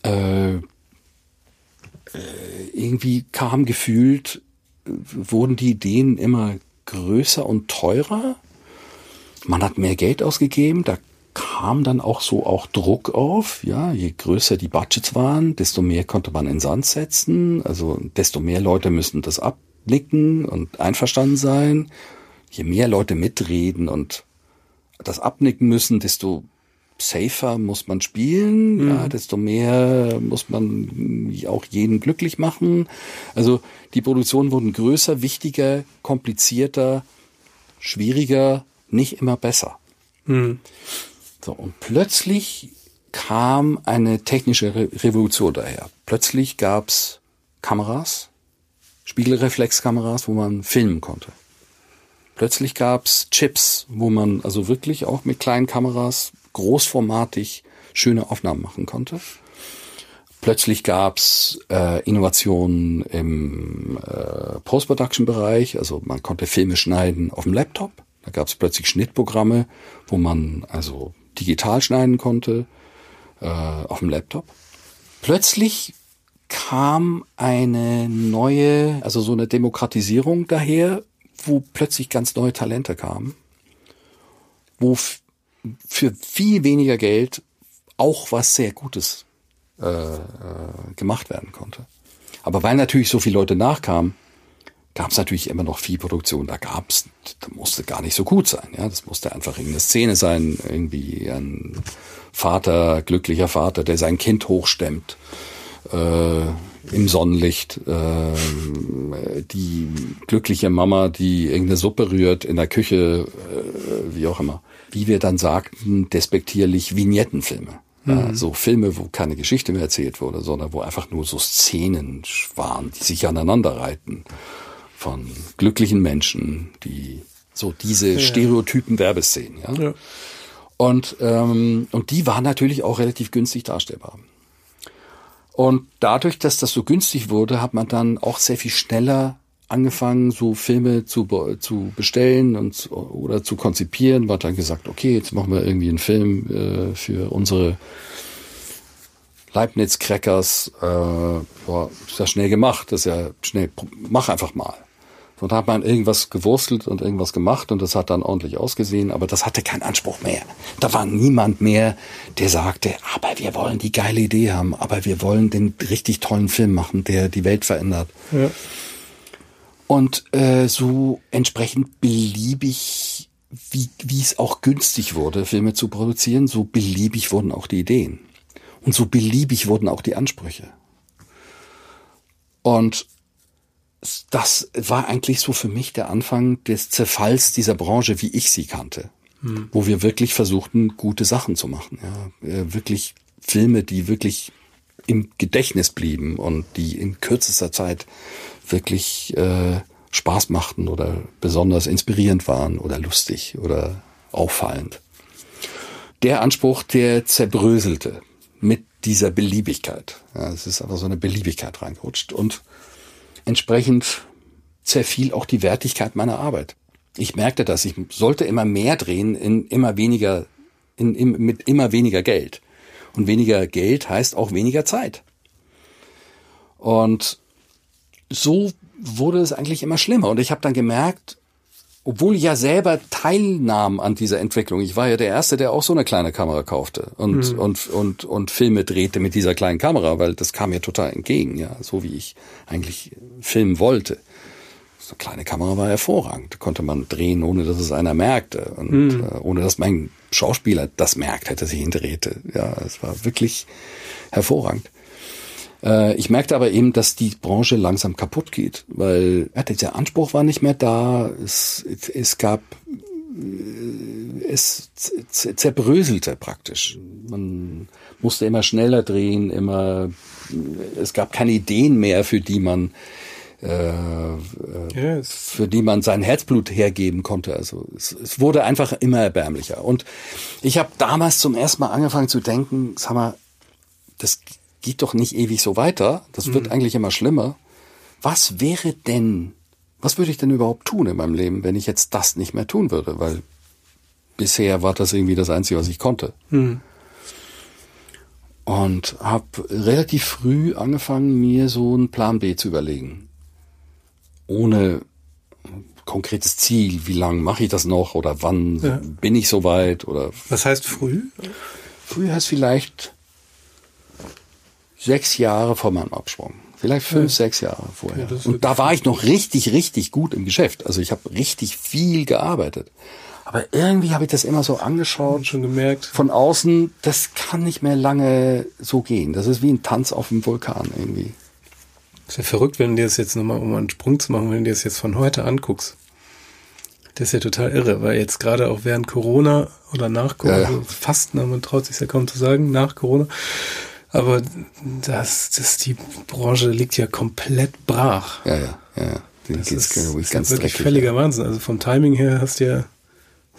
Äh, äh, irgendwie kam gefühlt, wurden die Ideen immer größer und teurer. Man hat mehr Geld ausgegeben, da kam dann auch so auch Druck auf. Ja, je größer die Budgets waren, desto mehr konnte man in Sand setzen. Also desto mehr Leute müssen das abnicken und einverstanden sein. Je mehr Leute mitreden und das abnicken müssen, desto safer muss man spielen, ja, desto mehr muss man auch jeden glücklich machen. Also die Produktionen wurden größer, wichtiger, komplizierter, schwieriger, nicht immer besser. So, und plötzlich kam eine technische Re Revolution daher. Plötzlich gab's Kameras, Spiegelreflexkameras, wo man filmen konnte. Plötzlich gab's Chips, wo man also wirklich auch mit kleinen Kameras großformatig schöne Aufnahmen machen konnte. Plötzlich gab's äh, Innovationen im äh, Post-Production-Bereich, also man konnte Filme schneiden auf dem Laptop. Da gab's plötzlich Schnittprogramme, wo man also digital schneiden konnte äh, auf dem Laptop. Plötzlich kam eine neue, also so eine Demokratisierung daher, wo plötzlich ganz neue Talente kamen, wo für viel weniger Geld auch was sehr Gutes äh, äh, gemacht werden konnte. Aber weil natürlich so viele Leute nachkamen, gab es natürlich immer noch viel Produktion. Da gab's, da musste gar nicht so gut sein. Ja, das musste einfach irgendeine Szene sein, irgendwie ein Vater, glücklicher Vater, der sein Kind hochstemmt äh, im Sonnenlicht, äh, die glückliche Mama, die irgendeine Suppe rührt in der Küche, äh, wie auch immer. Wie wir dann sagten, despektierlich Vignettenfilme. Ja, so Filme, wo keine Geschichte mehr erzählt wurde, sondern wo einfach nur so Szenen waren, die sich aneinander reiten von glücklichen Menschen, die so diese Stereotypen Werbeszenen. Ja? Ja. Und, ähm, und die waren natürlich auch relativ günstig darstellbar. Und dadurch, dass das so günstig wurde, hat man dann auch sehr viel schneller angefangen, so Filme zu, zu bestellen und zu- oder zu konzipieren. Man hat dann gesagt, okay, jetzt machen wir irgendwie einen Film äh, für unsere Leibniz Crackers, äh, ja, ist ja schnell gemacht, das ist ja schnell, mach einfach mal. Und da hat man irgendwas gewurstelt und irgendwas gemacht und das hat dann ordentlich ausgesehen, aber das hatte keinen Anspruch mehr. Da war niemand mehr, der sagte, aber wir wollen die geile Idee haben, aber wir wollen den richtig tollen Film machen, der die Welt verändert. Ja. Und äh, so entsprechend beliebig, wie, wie es auch günstig wurde, Filme zu produzieren, so beliebig wurden auch die Ideen. Und so beliebig wurden auch die Ansprüche. Und das war eigentlich so für mich der Anfang des Zerfalls dieser Branche, wie ich sie kannte. Hm. Wo wir wirklich versuchten, gute Sachen zu machen. Ja, äh, wirklich Filme, die wirklich im Gedächtnis blieben und die in kürzester Zeit wirklich äh, Spaß machten oder besonders inspirierend waren oder lustig oder auffallend. Der Anspruch, der zerbröselte mit dieser Beliebigkeit. Ja, es ist einfach so eine Beliebigkeit reingerutscht und entsprechend zerfiel auch die Wertigkeit meiner Arbeit. Ich merkte das, ich sollte immer mehr drehen in immer weniger, in, in, mit immer weniger Geld. Und weniger Geld heißt auch weniger Zeit. Und so wurde es eigentlich immer schlimmer. Und ich habe dann gemerkt, obwohl ich ja selber teilnahm an dieser Entwicklung. Ich war ja der Erste, der auch so eine kleine Kamera kaufte und, mhm. und, und, und Filme drehte mit dieser kleinen Kamera, weil das kam mir total entgegen, ja, so wie ich eigentlich filmen wollte. So eine kleine Kamera war hervorragend. Konnte man drehen, ohne dass es einer merkte und mhm. äh, ohne dass mein Schauspieler das merkt, hätte sich hindrehte. Ja, es war wirklich hervorragend. Äh, ich merkte aber eben, dass die Branche langsam kaputt geht, weil ja, der Anspruch war nicht mehr da. Es, es gab äh, es zerbröselte praktisch. Man musste immer schneller drehen, immer es gab keine Ideen mehr, für die man äh, yes. für die man sein Herzblut hergeben konnte. Also es, es wurde einfach immer erbärmlicher. Und ich habe damals zum ersten Mal angefangen zu denken, sag mal, das geht doch nicht ewig so weiter. Das wird mhm. eigentlich immer schlimmer. Was wäre denn, was würde ich denn überhaupt tun in meinem Leben, wenn ich jetzt das nicht mehr tun würde? Weil bisher war das irgendwie das Einzige, was ich konnte. Mhm. Und habe relativ früh angefangen, mir so einen Plan B zu überlegen. Ohne konkretes Ziel, wie lange mache ich das noch oder wann ja. bin ich soweit oder. Was heißt früh? Früh heißt vielleicht sechs Jahre vor meinem Absprung. Vielleicht fünf, ja. sechs Jahre vorher. Ja, und da war ich noch richtig, richtig gut im Geschäft. Also ich habe richtig viel gearbeitet. Aber irgendwie habe ich das immer so angeschaut. Schon gemerkt. Von außen, das kann nicht mehr lange so gehen. Das ist wie ein Tanz auf dem Vulkan irgendwie. Das ist ja verrückt, wenn du dir das jetzt nochmal, um einen Sprung zu machen, wenn du dir das jetzt von heute anguckst. Das ist ja total irre, weil jetzt gerade auch während Corona oder nach Corona, ja, ja. Also fast, man traut sich ja kaum zu sagen, nach Corona, aber das, das, die Branche liegt ja komplett brach. Ja, ja, ja. ja. Das ist, ist ganz wirklich dreckig, völliger Wahnsinn. Also vom Timing her hast du ja,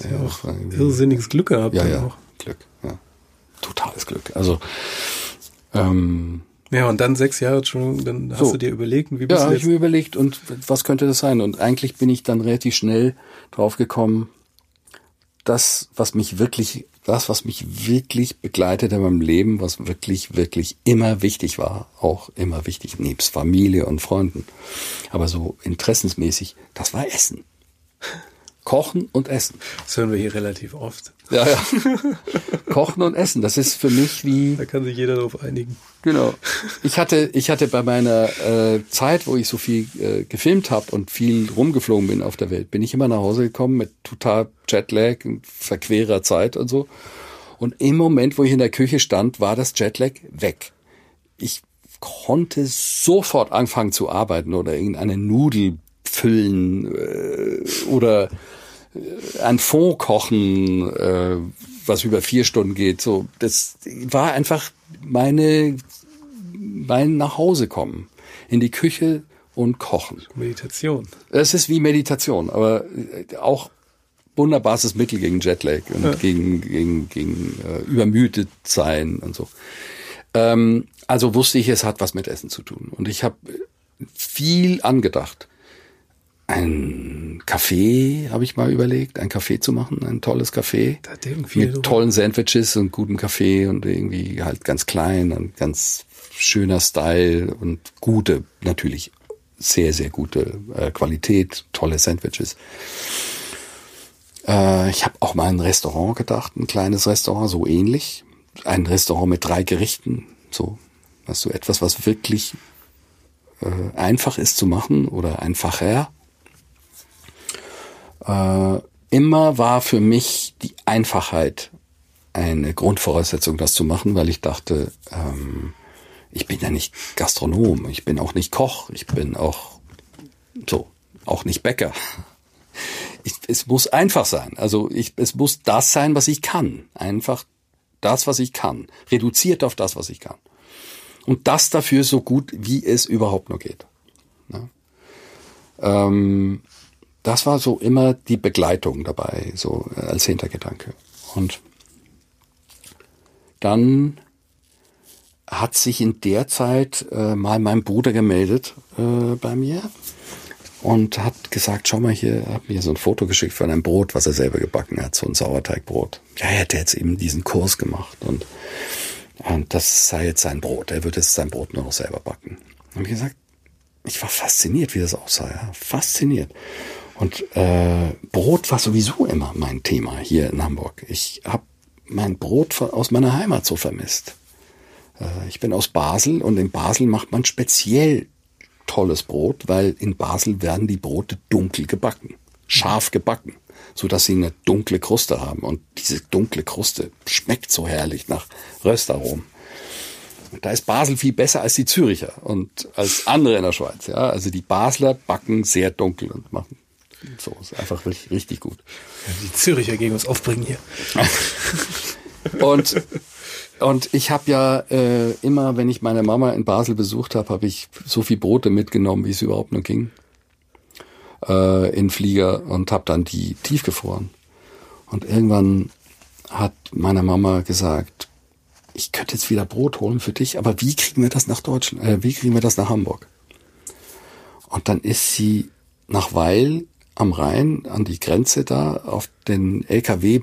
ja, ja auch irrsinniges Glück gehabt. Ja, ja, auch. Glück, ja. Totales Glück. Also, ähm, ja, und dann sechs Jahre schon, dann hast so. du dir überlegt, wie bist ja, du? Ja, ich mir überlegt und was könnte das sein? Und eigentlich bin ich dann relativ schnell drauf gekommen, das, was mich wirklich das, was mich wirklich begleitet in meinem Leben, was wirklich, wirklich immer wichtig war, auch immer wichtig, nebst Familie und Freunden, aber so interessensmäßig, das war Essen. Kochen und Essen. Das hören wir hier relativ oft. Ja, ja. Kochen und Essen, das ist für mich wie. Da kann sich jeder darauf einigen. Genau. Ich hatte, ich hatte bei meiner äh, Zeit, wo ich so viel äh, gefilmt habe und viel rumgeflogen bin auf der Welt, bin ich immer nach Hause gekommen mit total Jetlag verquerer Zeit und so. Und im Moment, wo ich in der Küche stand, war das Jetlag weg. Ich konnte sofort anfangen zu arbeiten oder irgendeine Nudel füllen äh, oder äh, ein Fond kochen, äh, was über vier Stunden geht. So, das war einfach meine mein nach Hause kommen in die Küche und kochen. Meditation. Es ist wie Meditation, aber auch wunderbares Mittel gegen Jetlag und ja. gegen gegen gegen äh, übermüdet sein und so. Ähm, also wusste ich, es hat was mit Essen zu tun und ich habe viel angedacht ein Café habe ich mal überlegt, ein Café zu machen, ein tolles Café mit drüber. tollen Sandwiches und gutem Kaffee und irgendwie halt ganz klein und ganz schöner Style und gute, natürlich sehr, sehr gute äh, Qualität, tolle Sandwiches. Äh, ich habe auch mal ein Restaurant gedacht, ein kleines Restaurant, so ähnlich. Ein Restaurant mit drei Gerichten, so, weißt du, etwas, was wirklich äh, einfach ist zu machen oder einfacher. Äh, immer war für mich die Einfachheit eine Grundvoraussetzung, das zu machen, weil ich dachte, ähm, ich bin ja nicht Gastronom, ich bin auch nicht Koch, ich bin auch so, auch nicht Bäcker. Ich, es muss einfach sein. Also ich, es muss das sein, was ich kann. Einfach das, was ich kann. Reduziert auf das, was ich kann. Und das dafür so gut, wie es überhaupt nur geht. Ja. Ähm, das war so immer die Begleitung dabei, so als Hintergedanke. Und dann hat sich in der Zeit äh, mal mein Bruder gemeldet äh, bei mir und hat gesagt, schau mal hier, hat mir so ein Foto geschickt von einem Brot, was er selber gebacken hat, so ein Sauerteigbrot. Ja, er hätte jetzt eben diesen Kurs gemacht und, und das sei jetzt sein Brot. Er würde jetzt sein Brot nur noch selber backen. Und ich gesagt, ich war fasziniert, wie das aussah, ja, fasziniert. Und äh, Brot war sowieso immer mein Thema hier in Hamburg. Ich habe mein Brot aus meiner Heimat so vermisst. Äh, ich bin aus Basel und in Basel macht man speziell tolles Brot, weil in Basel werden die Brote dunkel gebacken, scharf gebacken, so dass sie eine dunkle Kruste haben. Und diese dunkle Kruste schmeckt so herrlich nach Röstaromen. Da ist Basel viel besser als die Züricher und als andere in der Schweiz. Ja, also die Basler backen sehr dunkel und machen so ist einfach richtig, richtig gut. Die Züricher gegen uns aufbringen hier. Und und ich habe ja äh, immer, wenn ich meine Mama in Basel besucht habe, habe ich so viel Brote mitgenommen, wie es überhaupt nur ging, äh, in Flieger und habe dann die tiefgefroren. Und irgendwann hat meine Mama gesagt, ich könnte jetzt wieder Brot holen für dich, aber wie kriegen wir das nach Deutschland? Äh, wie kriegen wir das nach Hamburg? Und dann ist sie nach Weil am Rhein an die Grenze da auf den LKW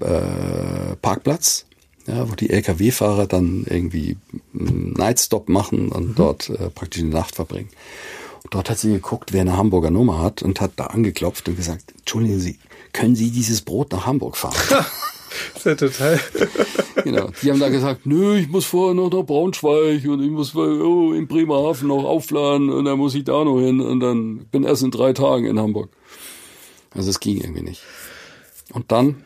äh, Parkplatz, ja, wo die LKW-Fahrer dann irgendwie einen Nightstop machen und dort äh, praktisch die Nacht verbringen. Und dort hat sie geguckt, wer eine Hamburger Nummer hat und hat da angeklopft und gesagt, entschuldigen Sie, können Sie dieses Brot nach Hamburg fahren? Das ist ja total. genau. Die haben da gesagt, nö, ich muss vorher noch nach Braunschweig und ich muss oh, in Bremerhaven noch aufladen und dann muss ich da noch hin und dann bin erst in drei Tagen in Hamburg. Also es ging irgendwie nicht. Und dann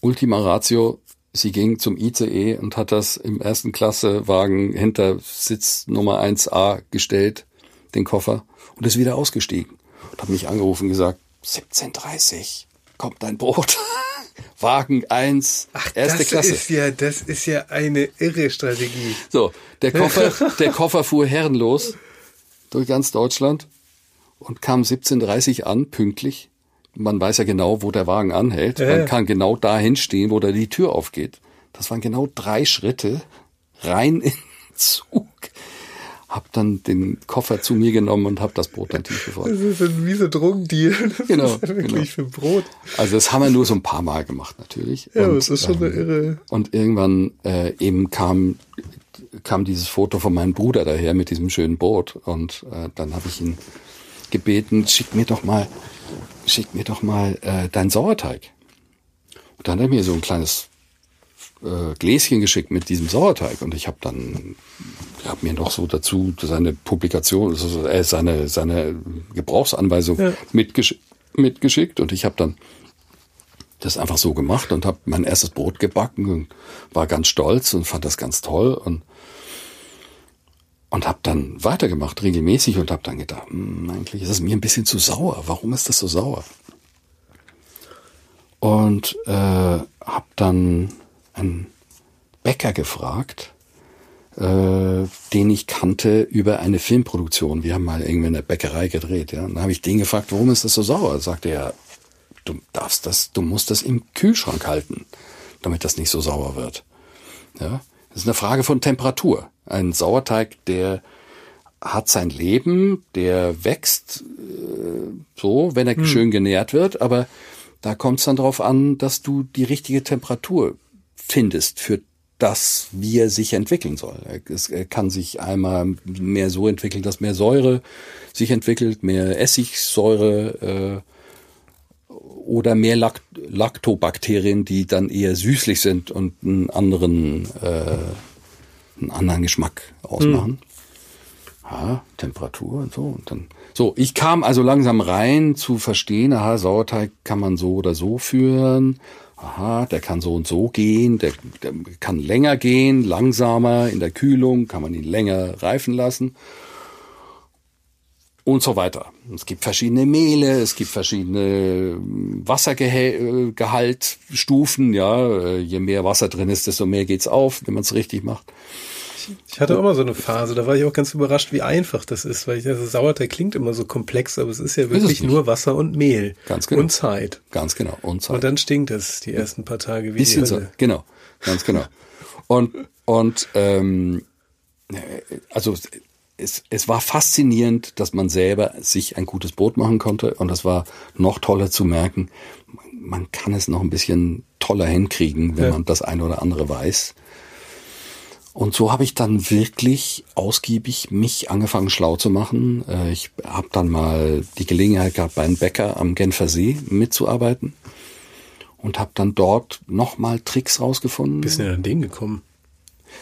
Ultima Ratio, sie ging zum ICE und hat das im ersten Klasse Wagen hinter Sitz Nummer 1a gestellt, den Koffer, und ist wieder ausgestiegen. Und hat mich angerufen und gesagt, 17.30 kommt dein Brot. Wagen 1, erste das Klasse. ist ja, das ist ja eine irre Strategie. So, der Koffer, der Koffer fuhr herrenlos durch ganz Deutschland und kam 17.30 an, pünktlich. Man weiß ja genau, wo der Wagen anhält. Ja, Man kann genau dahin stehen, wo da die Tür aufgeht. Das waren genau drei Schritte rein in den Zug. Hab dann den Koffer zu mir genommen und hab das Brot dann tief Das gefroren. ist ein mieser Drogendeal. Das Genau, ist ja wirklich genau. für Brot. Also das haben wir nur so ein paar Mal gemacht natürlich. Ja, Und, das ist schon eine ähm, irre. Und irgendwann äh, eben kam kam dieses Foto von meinem Bruder daher mit diesem schönen Boot und äh, dann habe ich ihn gebeten, schick mir doch mal, schick mir doch mal äh, deinen Sauerteig. Und dann hat er mir so ein kleines äh, Gläschen geschickt mit diesem Sauerteig und ich habe dann hab mir noch so dazu seine Publikation, also, äh, seine seine Gebrauchsanweisung Ja. mitgesch mitgeschickt und ich habe dann das einfach so gemacht und habe mein erstes Brot gebacken und war ganz stolz und fand das ganz toll und und habe dann weitergemacht regelmäßig und habe dann gedacht, hm, eigentlich ist es mir ein bisschen zu sauer. Warum ist das so sauer? Und äh, habe dann einen Bäcker gefragt, äh, den ich kannte über eine Filmproduktion. Wir haben mal irgendwie in der Bäckerei gedreht. Ja? Und dann habe ich den gefragt, warum ist das so sauer? Sagte er, du darfst das, du musst das im Kühlschrank halten, damit das nicht so sauer wird. Ja, das ist eine Frage von Temperatur. Ein Sauerteig, der hat sein Leben, der wächst äh, so, wenn er hm. schön genährt wird, aber da kommt es dann darauf an, dass du die richtige Temperatur findest für das, wie er sich entwickeln soll. Es kann sich einmal mehr so entwickeln, dass mehr Säure sich entwickelt, mehr Essigsäure äh, oder mehr Lakt Lactobakterien, die dann eher süßlich sind und einen anderen, äh, einen anderen Geschmack ausmachen. Hm. Ja, Temperatur und so. Und dann, so, ich kam also langsam rein zu verstehen, aha, Sauerteig kann man so oder so führen aha, der kann so und so gehen, der, der kann länger gehen, langsamer in der Kühlung, kann man ihn länger reifen lassen und so weiter. Es gibt verschiedene Mehle, es gibt verschiedene Wassergehaltstufen, ja, je mehr Wasser drin ist, desto mehr geht's auf, wenn man es richtig macht. Ich hatte auch mal so eine Phase, da war ich auch ganz überrascht, wie einfach das ist, weil ich, also Sauerteig klingt immer so komplex, aber es ist ja wirklich ist nur Wasser und Mehl. Ganz genau. Und Zeit. Ganz genau. Und Zeit. Und dann stinkt es die ersten paar Tage wie Bisschen so. Genau. Ganz genau. Und, und, ähm, also, es, es war faszinierend, dass man selber sich ein gutes Brot machen konnte und es war noch toller zu merken, man kann es noch ein bisschen toller hinkriegen, wenn ja. man das eine oder andere weiß. Und so habe ich dann wirklich ausgiebig mich angefangen schlau zu machen. Äh, ich habe dann mal die Gelegenheit gehabt, bei einem Bäcker am Genfer See mitzuarbeiten und habe dann dort nochmal Tricks rausgefunden. Bist du denn an den gekommen?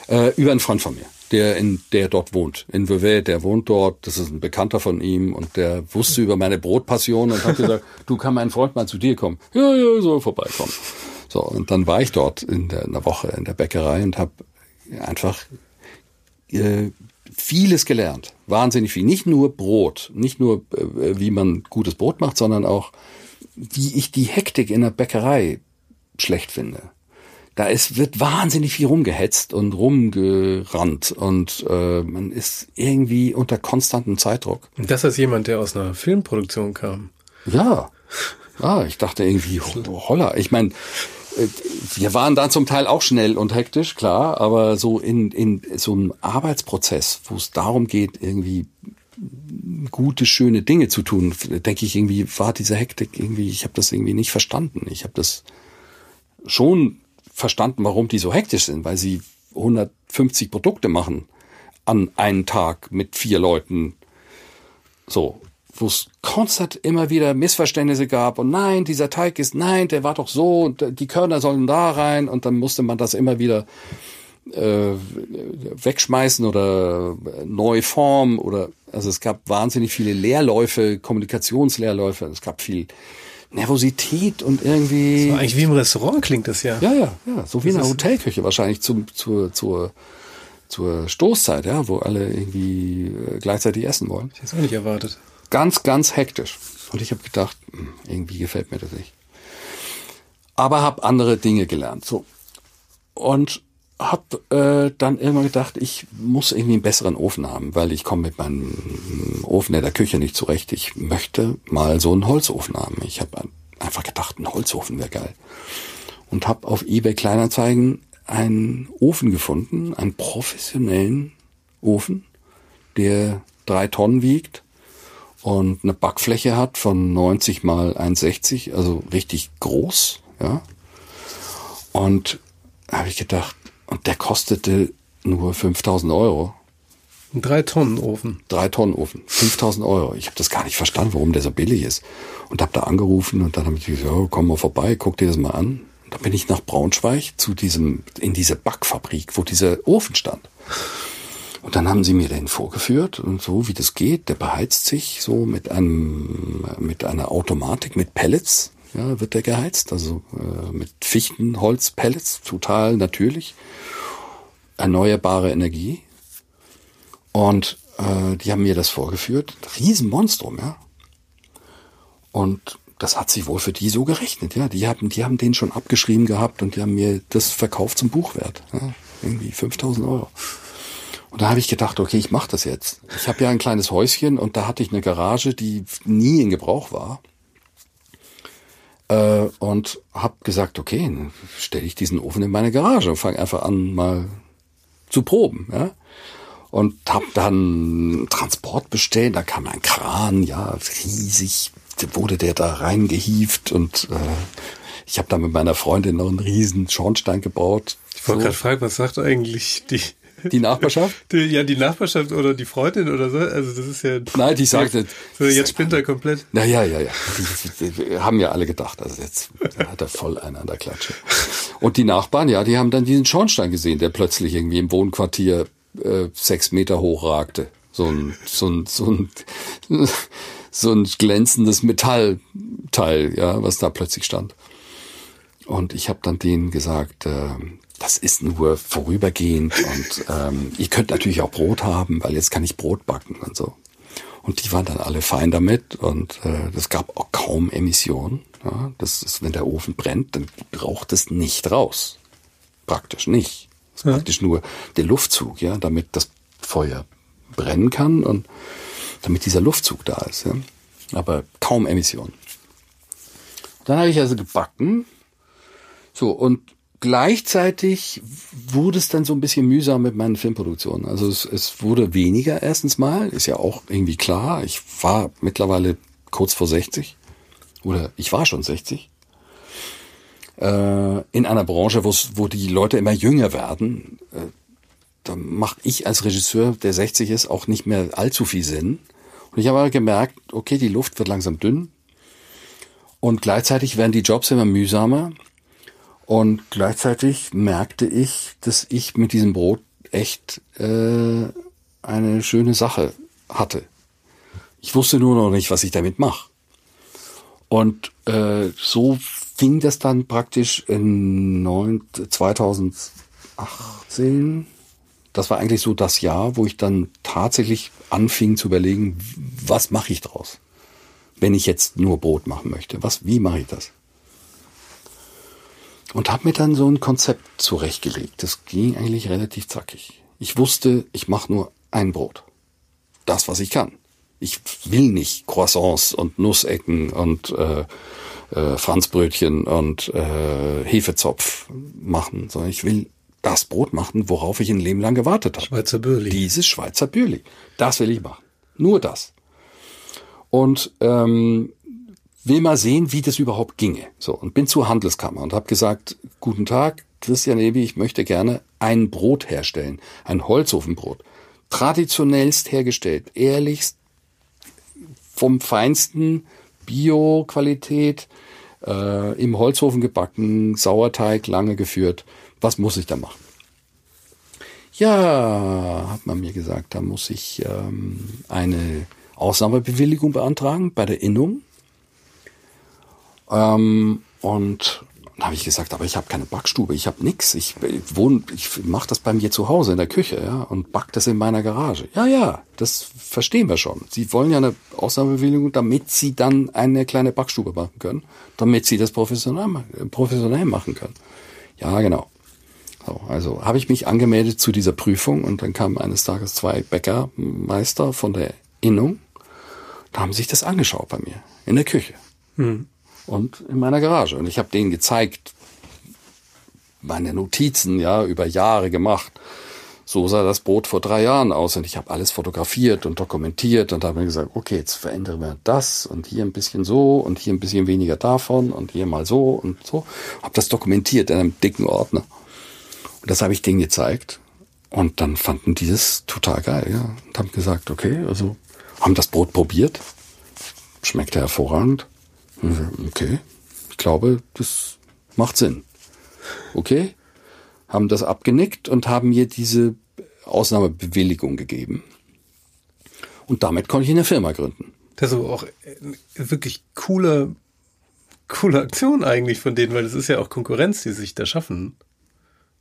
Äh, über einen Freund von mir, der in der dort wohnt, in Vevey, der wohnt dort. Das ist ein Bekannter von ihm und der wusste über meine Brotpassion und hat gesagt, du kann mein Freund mal zu dir kommen. Ja, ja, soll vorbeikommen. So und dann war ich dort in der, in der Woche in der Bäckerei und habe einfach äh, vieles gelernt. Wahnsinnig viel. Nicht nur Brot, nicht nur äh, wie man gutes Brot macht, sondern auch wie ich die Hektik in der Bäckerei schlecht finde. Da ist, wird wahnsinnig viel rumgehetzt und rumgerannt und äh, man ist irgendwie unter konstantem Zeitdruck. Und das als jemand, der aus einer Filmproduktion kam. Ja. Ah, ich dachte irgendwie, holla. Ich meine, äh, wir waren dann zum Teil auch schnell und hektisch, klar, aber so in, in so einem Arbeitsprozess, wo es darum geht, irgendwie gute, schöne Dinge zu tun, denke ich irgendwie, war diese Hektik irgendwie, ich habe das irgendwie nicht verstanden. Ich habe das schon verstanden, warum die so hektisch sind, weil sie 150 Produkte machen an einen Tag mit vier Leuten. So wo es konstant immer wieder Missverständnisse gab und nein, dieser Teig ist, nein, der war doch so und die Körner sollen da rein und dann musste man das immer wieder äh, wegschmeißen oder neu formen oder also es gab wahnsinnig viele Leerläufe, Kommunikationsleerläufe, es gab viel Nervosität und irgendwie. So eigentlich wie im Restaurant klingt das ja. Ja, ja, ja. So wie in einer Hotelküche wahrscheinlich zum, zur, zur, zur Stoßzeit, ja, wo alle irgendwie äh, gleichzeitig essen wollen. Ich hätte es auch nicht erwartet ganz, ganz hektisch. Und ich habe gedacht, hm, irgendwie gefällt mir das nicht. Aber habe andere Dinge gelernt. So. Und habe äh, dann irgendwann gedacht, ich muss irgendwie einen besseren Ofen haben, weil ich komme mit meinem Ofen in der Küche nicht zurecht. Ich möchte mal so einen Holzofen haben. Ich habe einfach gedacht, ein Holzofen wäre geil. Und habe auf eBay Kleinanzeigen einen Ofen gefunden, einen professionellen Ofen, der drei Tonnen wiegt und eine Backfläche hat von 90 mal 1,60, also richtig groß, ja. Und habe ich gedacht, und der kostete nur 5000 Euro. Ein drei Tonnen Ofen. Drei Tonnen Ofen, 5000 Euro. Ich habe das gar nicht verstanden, warum der so billig ist. Und habe da angerufen und dann habe ich gesagt, oh, komm mal vorbei, guck dir das mal an. Und dann bin ich nach Braunschweig zu diesem, in diese Backfabrik, wo dieser Ofen stand. Und dann haben sie mir den vorgeführt und so, wie das geht. Der beheizt sich so mit einem, mit einer Automatik, mit Pellets, ja, wird der geheizt, also äh, mit Fichtenholz-Pellets, total natürlich. Erneuerbare Energie. Und äh, die haben mir das vorgeführt. Riesenmonstrum, ja. Und das hat sich wohl für die so gerechnet, ja. Die haben, die haben den schon abgeschrieben gehabt und die haben mir das verkauft zum Buchwert. Ja? Irgendwie 5000 Euro. Und da habe ich gedacht, okay, ich mache das jetzt. Ich habe ja ein kleines Häuschen und da hatte ich eine Garage, die nie in Gebrauch war. Äh, und habe gesagt, okay, stelle ich diesen Ofen in meine Garage und fange einfach an, mal zu proben. Ja? und habe dann Transport bestellt. Da kam ein Kran, ja, riesig wurde der da reingehieft und äh, ich habe da mit meiner Freundin noch einen riesen Schornstein gebaut. Ich wollte so. gerade fragen, was sagt eigentlich die die Nachbarschaft? Die, ja, die Nachbarschaft oder die Freundin oder so. Also das ist ja. Nein, die sagte. So, jetzt spinnt er komplett. Na ja, ja, ja. Die, die, die, haben ja alle gedacht. Also jetzt hat er voll einen an der Klatsche. Und die Nachbarn, ja, die haben dann diesen Schornstein gesehen, der plötzlich irgendwie im Wohnquartier äh, sechs Meter hoch ragte. So ein, so ein, so ein, so ein glänzendes Metallteil, ja, was da plötzlich stand. Und ich habe dann denen gesagt, äh, das ist nur vorübergehend und ähm, ihr könnt natürlich auch Brot haben, weil jetzt kann ich Brot backen und so. Und die waren dann alle fein damit und äh, das gab auch kaum Emissionen. Ja, das ist, wenn der Ofen brennt, dann braucht es nicht raus. Praktisch nicht. Ja. praktisch nur der Luftzug, ja, damit das Feuer brennen kann und damit dieser Luftzug da ist. Ja. Aber kaum Emissionen. Dann habe ich also gebacken. So, und gleichzeitig wurde es dann so ein bisschen mühsam mit meinen Filmproduktionen. Also es, es wurde weniger erstens mal, ist ja auch irgendwie klar. Ich war mittlerweile kurz vor 60 oder ich war schon 60 äh, in einer Branche, wo die Leute immer jünger werden. Äh, da mache ich als Regisseur, der 60 ist, auch nicht mehr allzu viel Sinn. Und ich habe gemerkt, okay, die Luft wird langsam dünn und gleichzeitig werden die Jobs immer mühsamer und gleichzeitig merkte ich, dass ich mit diesem Brot echt äh, eine schöne Sache hatte. Ich wusste nur noch nicht, was ich damit mache. Und äh, so fing das dann praktisch in 9, 2018. Das war eigentlich so das Jahr, wo ich dann tatsächlich anfing zu überlegen, was mache ich draus, wenn ich jetzt nur Brot machen möchte. Was, wie mache ich das? Und habe mir dann so ein Konzept zurechtgelegt. Das ging eigentlich relativ zackig. Ich wusste, ich mache nur ein Brot. Das, was ich kann. Ich will nicht Croissants und Nussecken und äh, äh, Franzbrötchen und äh, Hefezopf machen, sondern ich will das Brot machen, worauf ich ein Leben lang gewartet habe. Schweizer Bürli. Dieses Schweizer Bürli. Das will ich machen. Nur das. Und ähm, will mal sehen, wie das überhaupt ginge. So und bin zur Handelskammer und habe gesagt: Guten Tag, Christian Ebi, ich möchte gerne ein Brot herstellen, ein Holzofenbrot, traditionellst hergestellt, ehrlichst vom feinsten Bio-Qualität, äh, im Holzofen gebacken, Sauerteig lange geführt. Was muss ich da machen? Ja, hat man mir gesagt, da muss ich ähm, eine Ausnahmebewilligung beantragen bei der Innung. Ähm, und dann habe ich gesagt, aber ich habe keine Backstube, ich habe nix. Ich, ich wohne, ich mache das bei mir zu Hause in der Küche, ja, und back das in meiner Garage. Ja, ja, das verstehen wir schon. Sie wollen ja eine Ausnahmebewilligung, damit Sie dann eine kleine Backstube machen können, damit Sie das professionell, professionell machen können. Ja, genau. So, also habe ich mich angemeldet zu dieser Prüfung und dann kamen eines Tages zwei Bäckermeister von der Innung. Da haben sich das angeschaut bei mir in der Küche. Mhm und in meiner Garage. Und ich habe denen gezeigt, meine Notizen, ja, über Jahre gemacht. So sah das Boot vor drei Jahren aus und ich habe alles fotografiert und dokumentiert und habe mir gesagt, okay, jetzt verändern wir das und hier ein bisschen so und hier ein bisschen weniger davon und hier mal so und so. Habe das dokumentiert in einem dicken Ordner. Und das habe ich denen gezeigt und dann fanden die das total geil, ja. Und haben gesagt, okay, also haben das Brot probiert, schmeckte hervorragend Okay, ich glaube, das macht Sinn. Okay, haben das abgenickt und haben mir diese Ausnahmebewilligung gegeben. Und damit konnte ich eine Firma gründen. Das ist aber auch wirklich coole, coole Aktion eigentlich von denen, weil das ist ja auch Konkurrenz, die sich da schaffen.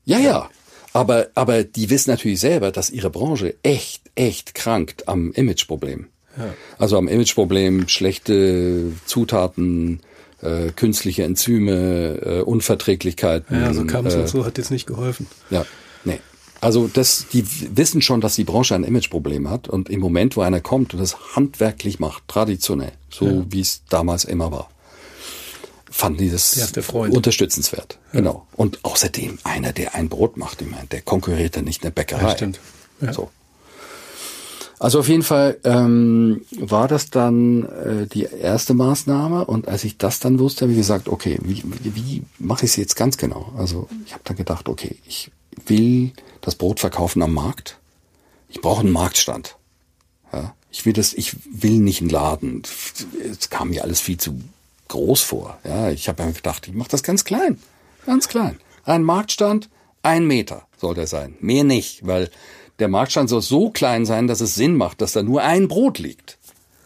Ja, ja. Aber, aber die wissen natürlich selber, dass ihre Branche echt, echt krankt am Imageproblem. Ja. Also am Imageproblem, schlechte Zutaten, äh, künstliche Enzyme, äh, Unverträglichkeiten. Ja, so kam es äh, und so hat jetzt nicht geholfen. Ja, nee. Also das, die wissen schon, dass die Branche ein Imageproblem hat und im Moment, wo einer kommt und das handwerklich macht, traditionell, so ja. wie es damals immer war, fanden die das unterstützenswert. Ja. Genau. Und außerdem einer, der ein Brot macht, ich meine, der konkurriert ja nicht in der Bäckerei. Ja, stimmt. Ja. So. Also auf jeden Fall ähm, war das dann äh, die erste Maßnahme und als ich das dann wusste, habe ich gesagt, okay, wie, wie, mache ich es jetzt ganz genau? Also ich habe dann gedacht, okay, ich will das Brot verkaufen am Markt. Ich brauche einen Marktstand. Ja, ich will das, ich will nicht einen Laden. Es kam mir alles viel zu groß vor. Ja, ich habe mir gedacht, ich mache das ganz klein, ganz klein. Ein Marktstand, ein Meter soll der sein, mehr nicht, weil der Marktstand soll so klein sein, dass es Sinn macht, dass da nur ein Brot liegt.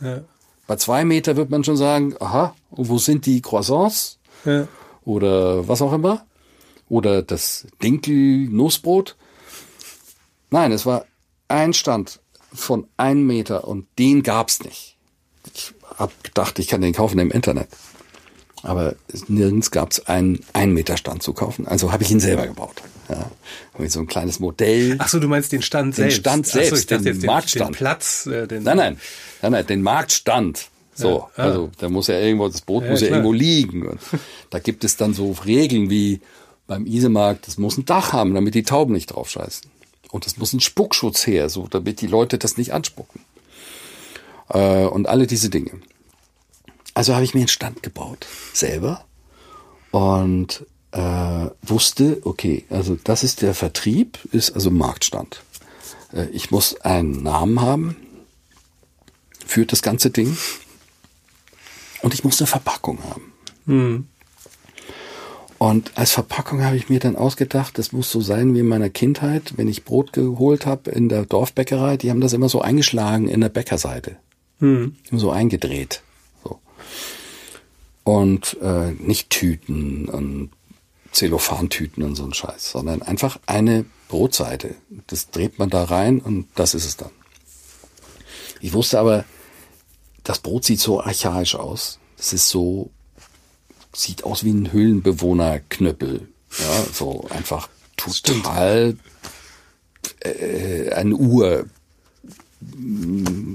Ja. Bei zwei Meter wird man schon sagen, aha, wo sind die Croissants? Ja. Oder was auch immer. Oder das Dinkel-Nussbrot. Nein, es war ein Stand von einem Meter und den gab's nicht. Ich hab gedacht, ich kann den kaufen im Internet. Aber nirgends gab's einen ein Meter Stand zu kaufen. Also habe ich ihn selber gebaut. Ja, mit so ein kleines Modell. Ach so, du meinst den Stand den selbst? Den Stand selbst, so, den, den Marktstand. Den Platz. Äh, den nein, nein, nein, nein, den Marktstand. So, ja, also da muss ja irgendwo, das Brot ja, muss ja irgendwo liegen. Und da gibt es dann so Regeln wie beim Isemarkt, das muss ein Dach haben, damit die Tauben nicht drauf scheißen. Und es muss ein Spuckschutz her, so damit die Leute das nicht anspucken. Äh, und alle diese Dinge. Also habe ich mir einen Stand gebaut, selber. Und äh, wusste, okay, also das ist der Vertrieb, ist also Marktstand. Äh, ich muss einen Namen haben für das ganze Ding und ich muss eine Verpackung haben. Hm. Und als Verpackung habe ich mir dann ausgedacht, das muss so sein wie in meiner Kindheit, wenn ich Brot geholt habe in der Dorfbäckerei, die haben das immer so eingeschlagen in der Bäckerseite. Hm. So eingedreht. So. Und äh, nicht Tüten und Zellophantüten und so ein Scheiß, sondern einfach eine Brotseite. Das dreht man da rein und das ist es dann. Ich wusste aber, das Brot sieht so archaisch aus. Es ist so, sieht aus wie ein Höhlenbewohnerknüppel. Ja, so einfach total äh, ein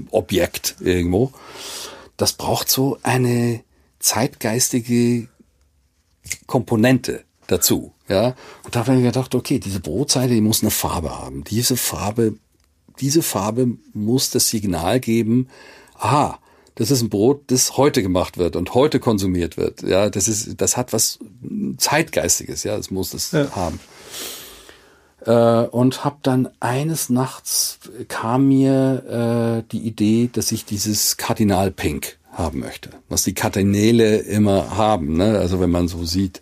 Urobjekt irgendwo. Das braucht so eine zeitgeistige Komponente dazu. Ja, und da habe ich gedacht, okay, diese Brotseite, die muss eine Farbe haben. Diese Farbe, diese Farbe muss das Signal geben, aha, das ist ein Brot, das heute gemacht wird und heute konsumiert wird. Ja, das ist, das hat was zeitgeistiges. Ja, das muss das ja. haben. Äh, und habe dann eines Nachts kam mir äh, die Idee, dass ich dieses Kardinal Pink haben möchte, was die Kardinäle immer haben. Ne? Also wenn man so sieht,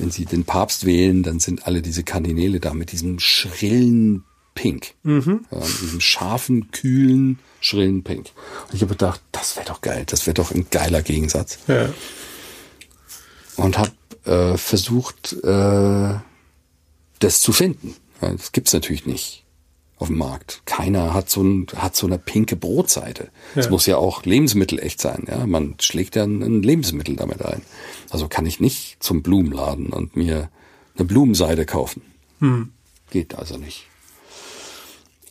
wenn sie den Papst wählen, dann sind alle diese Kardinäle da mit diesem schrillen Pink. Mhm. Ja, diesem scharfen, kühlen, schrillen Pink. Und ich habe gedacht, das wäre doch geil, das wäre doch ein geiler Gegensatz. Ja. Und habe äh, versucht, äh, das zu finden. Ja, das gibt's natürlich nicht auf dem Markt. Keiner hat so, ein, hat so eine pinke Brotseite. Es ja. muss ja auch Lebensmittel echt sein. Ja, man schlägt ja ein Lebensmittel damit ein. Also kann ich nicht zum Blumenladen und mir eine Blumenseide kaufen. Hm. Geht also nicht.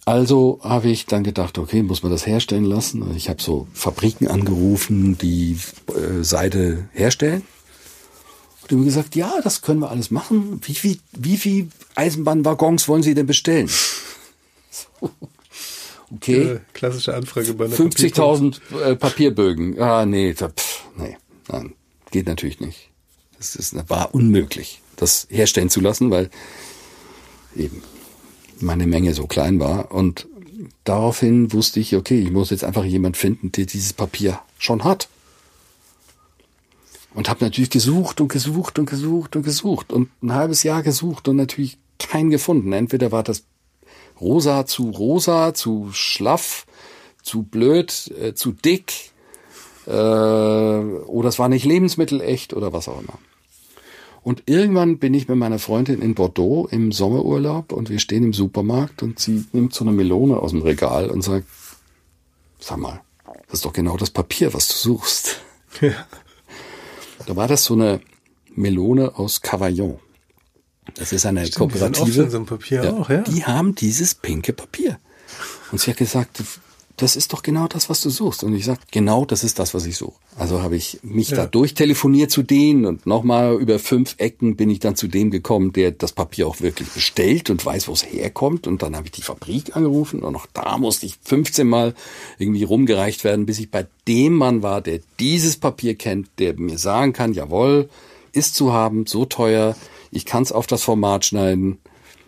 Also habe ich dann gedacht, okay, muss man das herstellen lassen. Ich habe so Fabriken angerufen, die äh, Seide herstellen. Und die haben gesagt, ja, das können wir alles machen. Wie viel, wie viel Eisenbahnwaggons wollen Sie denn bestellen? Okay. Klassische Anfrage bei 50.000 äh, Papierbögen. Ah, nee, da, pff, nee, nein, geht natürlich nicht. Das ist, war unmöglich, das herstellen zu lassen, weil eben meine Menge so klein war. Und daraufhin wusste ich, okay, ich muss jetzt einfach jemand finden, der dieses Papier schon hat. Und habe natürlich gesucht und gesucht und gesucht und gesucht und ein halbes Jahr gesucht und natürlich keinen gefunden. Entweder war das rosa zu rosa, zu schlaff, zu blöd, äh, zu dick, äh, oder es war nicht lebensmittelecht oder was auch immer. Und irgendwann bin ich mit meiner Freundin in Bordeaux im Sommerurlaub und wir stehen im Supermarkt und sie nimmt so eine Melone aus dem Regal und sagt, sag mal, das ist doch genau das Papier, was du suchst. Ja. Da war das so eine Melone aus Cavaillon. Das ist eine Stimmt, Kooperative. Die, so ein Papier ja, auch, ja. die haben dieses pinke Papier. Und sie hat gesagt, das ist doch genau das, was du suchst. Und ich sag, genau das ist das, was ich suche. Also habe ich mich ja. da durchtelefoniert zu denen und nochmal über fünf Ecken bin ich dann zu dem gekommen, der das Papier auch wirklich bestellt und weiß, wo es herkommt. Und dann habe ich die Fabrik angerufen und auch da musste ich 15 Mal irgendwie rumgereicht werden, bis ich bei dem Mann war, der dieses Papier kennt, der mir sagen kann, jawohl, ist zu haben, so teuer, ich kann es auf das Format schneiden.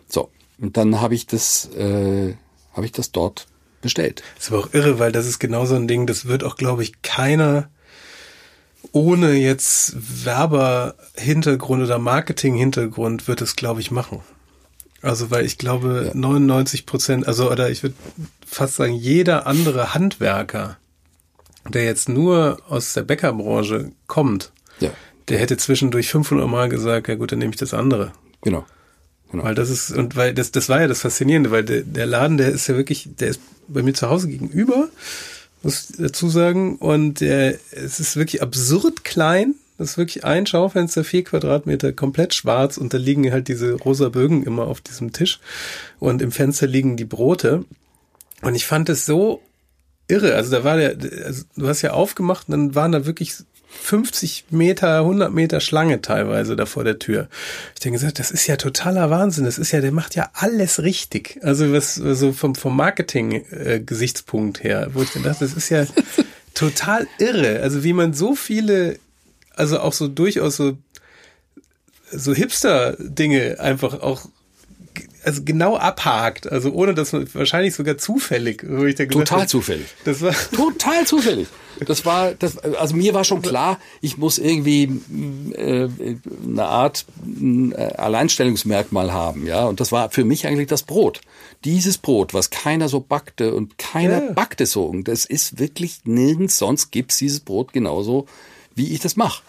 So, und dann habe ich das, äh, habe ich das dort bestellt. Das ist aber auch irre, weil das ist genau so ein Ding, das wird auch, glaube ich, keiner ohne jetzt Werberhintergrund oder Marketinghintergrund wird es, glaube ich, machen. Also, weil ich glaube, ja. 99 Prozent, also, oder ich würde fast sagen, jeder andere Handwerker, der jetzt nur aus der Bäckerbranche kommt, ja. Der hätte zwischendurch 500 Mal gesagt, ja gut, dann nehme ich das andere. Genau. Genau. Weil das ist, und weil das, das war ja das Faszinierende, weil der, der Laden, der ist ja wirklich, der ist bei mir zu Hause gegenüber, muss ich dazu sagen, und der, es ist wirklich absurd klein. Das ist wirklich ein Schaufenster, vier Quadratmeter, komplett schwarz und da liegen halt diese rosa Bögen immer auf diesem Tisch und im Fenster liegen die Brote. Und ich fand es so irre. Also da war der, also du hast ja aufgemacht und dann waren da wirklich 50 Meter, 100 Meter Schlange teilweise da vor der Tür. Ich denke gesagt, das ist ja totaler Wahnsinn. Das ist ja, der macht ja alles richtig. Also was so vom vom Marketing äh, her, wo ich dann dachte, das ist ja total irre. Also wie man so viele, also auch so durchaus so so Hipster Dinge einfach auch also genau abhakt, also ohne dass man wahrscheinlich sogar zufällig, wo ich da total habe, zufällig. Das war total zufällig. Das war das also mir war schon klar, ich muss irgendwie äh, eine Art äh, Alleinstellungsmerkmal haben, ja, und das war für mich eigentlich das Brot. Dieses Brot, was keiner so backte und keiner ja. backt es so, das ist wirklich nirgends sonst gibt's dieses Brot genauso, wie ich das mache.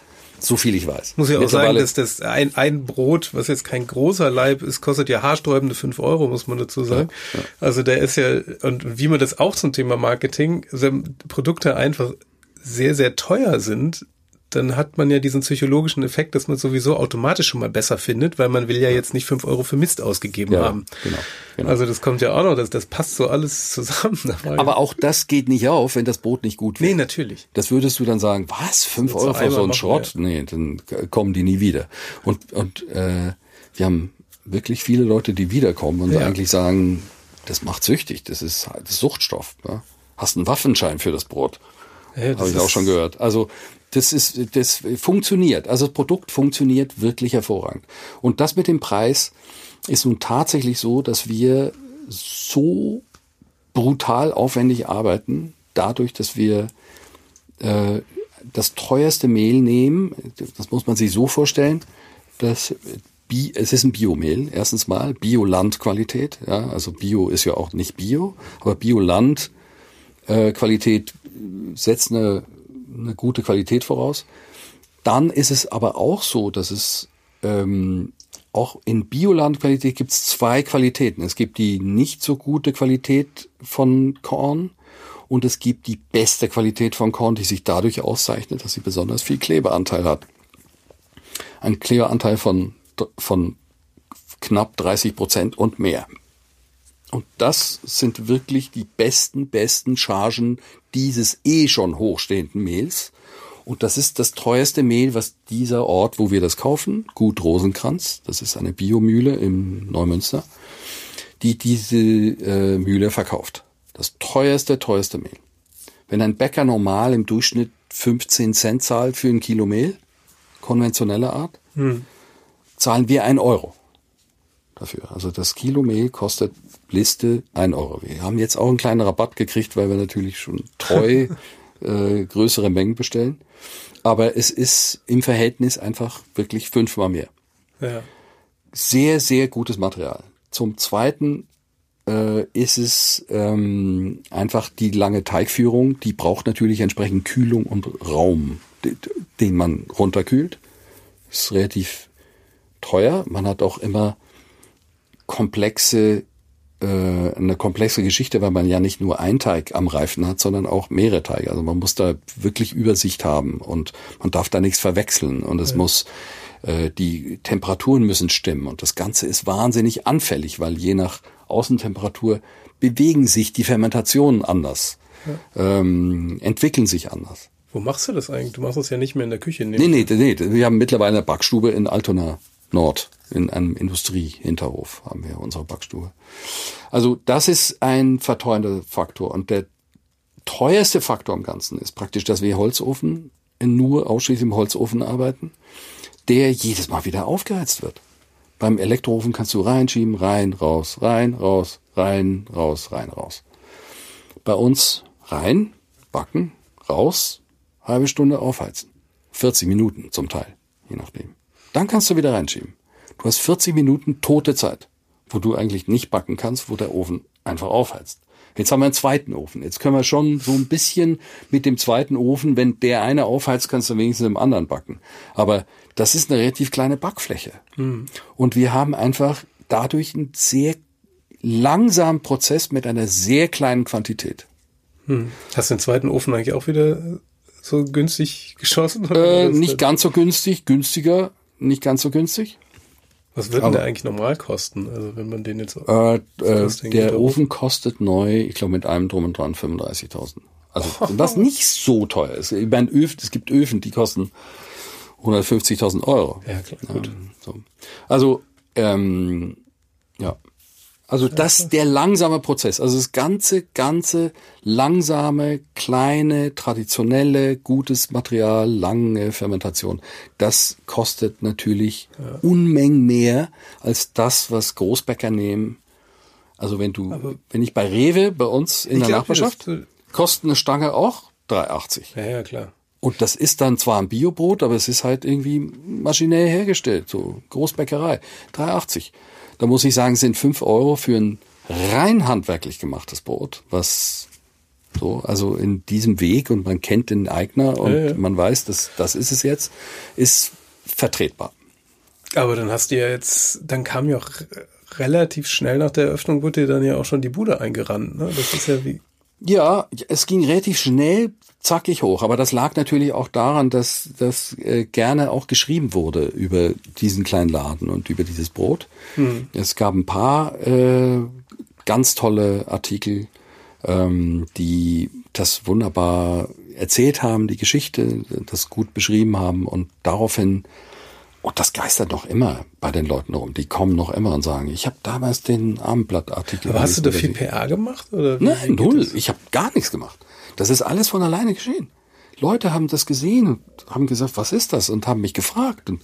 So viel ich weiß. Muss ja auch sagen, dass das ein, ein Brot, was jetzt kein großer Leib ist, kostet ja haarsträubende fünf Euro, muss man dazu sagen. Ja, ja. Also der ist ja, und wie man das auch zum Thema Marketing, Produkte einfach sehr, sehr teuer sind, dann hat man ja diesen psychologischen Effekt, dass man sowieso automatisch schon mal besser findet, weil man will ja jetzt nicht fünf Euro für Mist ausgegeben ja, haben. Genau, genau. Also das kommt ja auch noch, das, das passt so alles zusammen. Aber auch das geht nicht auf, wenn das Brot nicht gut wird. Nee, natürlich. Das würdest du dann sagen, was, fünf Euro für so einen Schrott? Ja. Nee, dann kommen die nie wieder. Und, und äh, wir haben wirklich viele Leute, die wiederkommen und ja. eigentlich sagen, das macht süchtig, das ist, das ist Suchtstoff. Ja? Hast einen Waffenschein für das Brot. Ja, Habe ich auch schon gehört. Also das ist, das funktioniert. Also das Produkt funktioniert wirklich hervorragend. Und das mit dem Preis ist nun tatsächlich so, dass wir so brutal aufwendig arbeiten, dadurch, dass wir äh, das teuerste Mehl nehmen. Das muss man sich so vorstellen, dass Bi es ist ein Biomehl, erstens mal, Biolandqualität, ja, also Bio ist ja auch nicht Bio, aber Bioland äh, Qualität setzt eine eine gute Qualität voraus. Dann ist es aber auch so, dass es ähm, auch in Biolandqualität gibt es zwei Qualitäten. Es gibt die nicht so gute Qualität von Korn und es gibt die beste Qualität von Korn, die sich dadurch auszeichnet, dass sie besonders viel Klebeanteil hat. Ein Klebeanteil von, von knapp 30 Prozent und mehr. Und das sind wirklich die besten, besten Chargen dieses eh schon hochstehenden Mehls. Und das ist das teuerste Mehl, was dieser Ort, wo wir das kaufen, Gut Rosenkranz, das ist eine Biomühle im Neumünster, die diese äh, Mühle verkauft. Das teuerste, teuerste Mehl. Wenn ein Bäcker normal im Durchschnitt 15 Cent zahlt für ein Kilo Mehl, konventionelle Art, hm. zahlen wir ein Euro dafür. Also das Kilo Mehl kostet Liste ein Euro. Wir haben jetzt auch einen kleinen Rabatt gekriegt, weil wir natürlich schon treu äh, größere Mengen bestellen. Aber es ist im Verhältnis einfach wirklich fünfmal mehr. Ja. Sehr, sehr gutes Material. Zum Zweiten äh, ist es ähm, einfach die lange Teigführung, die braucht natürlich entsprechend Kühlung und Raum, den man runterkühlt. Ist relativ teuer. Man hat auch immer komplexe äh, eine komplexe Geschichte, weil man ja nicht nur einen Teig am Reifen hat, sondern auch mehrere Teige. Also man muss da wirklich Übersicht haben und man darf da nichts verwechseln und es ja. muss äh, die Temperaturen müssen stimmen und das Ganze ist wahnsinnig anfällig, weil je nach Außentemperatur bewegen sich die Fermentationen anders. ähm, entwickeln sich anders. Wo machst du das eigentlich? Du machst das ja nicht mehr in der Küche. Nee, nee, nee. Wir haben mittlerweile eine Backstube in Altona Nord, in einem Industriehinterhof haben wir unsere Backstube. Also das ist ein verteuernder Faktor. Und der teuerste Faktor im Ganzen ist praktisch, dass wir Holzofen nur ausschließlich im Holzofen arbeiten, der jedes Mal wieder aufgeheizt wird. Beim Elektroofen kannst du reinschieben, rein, raus, rein, raus, rein, raus, rein, raus. Bei uns rein, backen, raus, halbe Stunde aufheizen. 40 Minuten zum Teil, je nachdem. Dann kannst du wieder reinschieben. Du hast 40 Minuten tote Zeit, wo du eigentlich nicht backen kannst, wo der Ofen einfach aufheizt. Jetzt haben wir einen zweiten Ofen. Jetzt können wir schon so ein bisschen mit dem zweiten Ofen, wenn der eine aufheizt, kannst du wenigstens im anderen backen. Aber das ist eine relativ kleine Backfläche. Mhm. Und wir haben einfach dadurch einen sehr langsamen Prozess mit einer sehr kleinen Quantität. Hm. Hast du den zweiten Ofen eigentlich auch wieder so günstig geschossen? Äh, nicht ganz so günstig, günstiger, nicht ganz so günstig. Was wird denn der eigentlich normal kosten? Also wenn man den jetzt äh, äh, der Ofen kostet neu, ich glaube mit allem drum und dran 35.000. Also was nicht so teuer ist. Ich meine, Öfen, es gibt Öfen, die kosten 150.000 Euro. Ja, klar, gut. Ähm, so. Also ähm, ja. Also das der langsame Prozess, also das ganze, ganze langsame, kleine, traditionelle, gutes Material, lange Fermentation, das kostet natürlich ja. Unmengen mehr als das, was Großbäcker nehmen. Also wenn du, Aber wenn ich bei Rewe bei uns in der glaub, Nachbarschaft, kostet eine Stange auch 3,80. Ja, ja, klar. Und das ist dann zwar ein Biobrot, aber es ist halt irgendwie maschinell hergestellt, so Großbäckerei, 3,80 da muss ich sagen, sind fünf Euro für ein rein handwerklich gemachtes Brot, was so, also in diesem Weg und man kennt den Eigner und ja, ja. man weiß, dass das ist es jetzt, ist vertretbar. Aber dann hast du ja jetzt, dann kam ja auch relativ schnell nach der Eröffnung wurde dir dann ja auch schon die Bude eingerannt. Ne? Das ist ja wie. Ja, es ging relativ schnell zackig hoch. Aber das lag natürlich auch daran, dass das äh, gerne auch geschrieben wurde über diesen kleinen Laden und über dieses Brot. Hm. Es gab ein paar äh, ganz tolle Artikel, ähm, die das wunderbar erzählt haben, die Geschichte, das gut beschrieben haben und daraufhin und das geistert noch immer bei den Leuten rum. Die kommen noch immer und sagen, ich habe damals den Abendblattartikel. Aber hast du da viel PR gemacht? Oder Nein, null. Ich habe gar nichts gemacht. Das ist alles von alleine geschehen. Leute haben das gesehen und haben gesagt, was ist das? Und haben mich gefragt und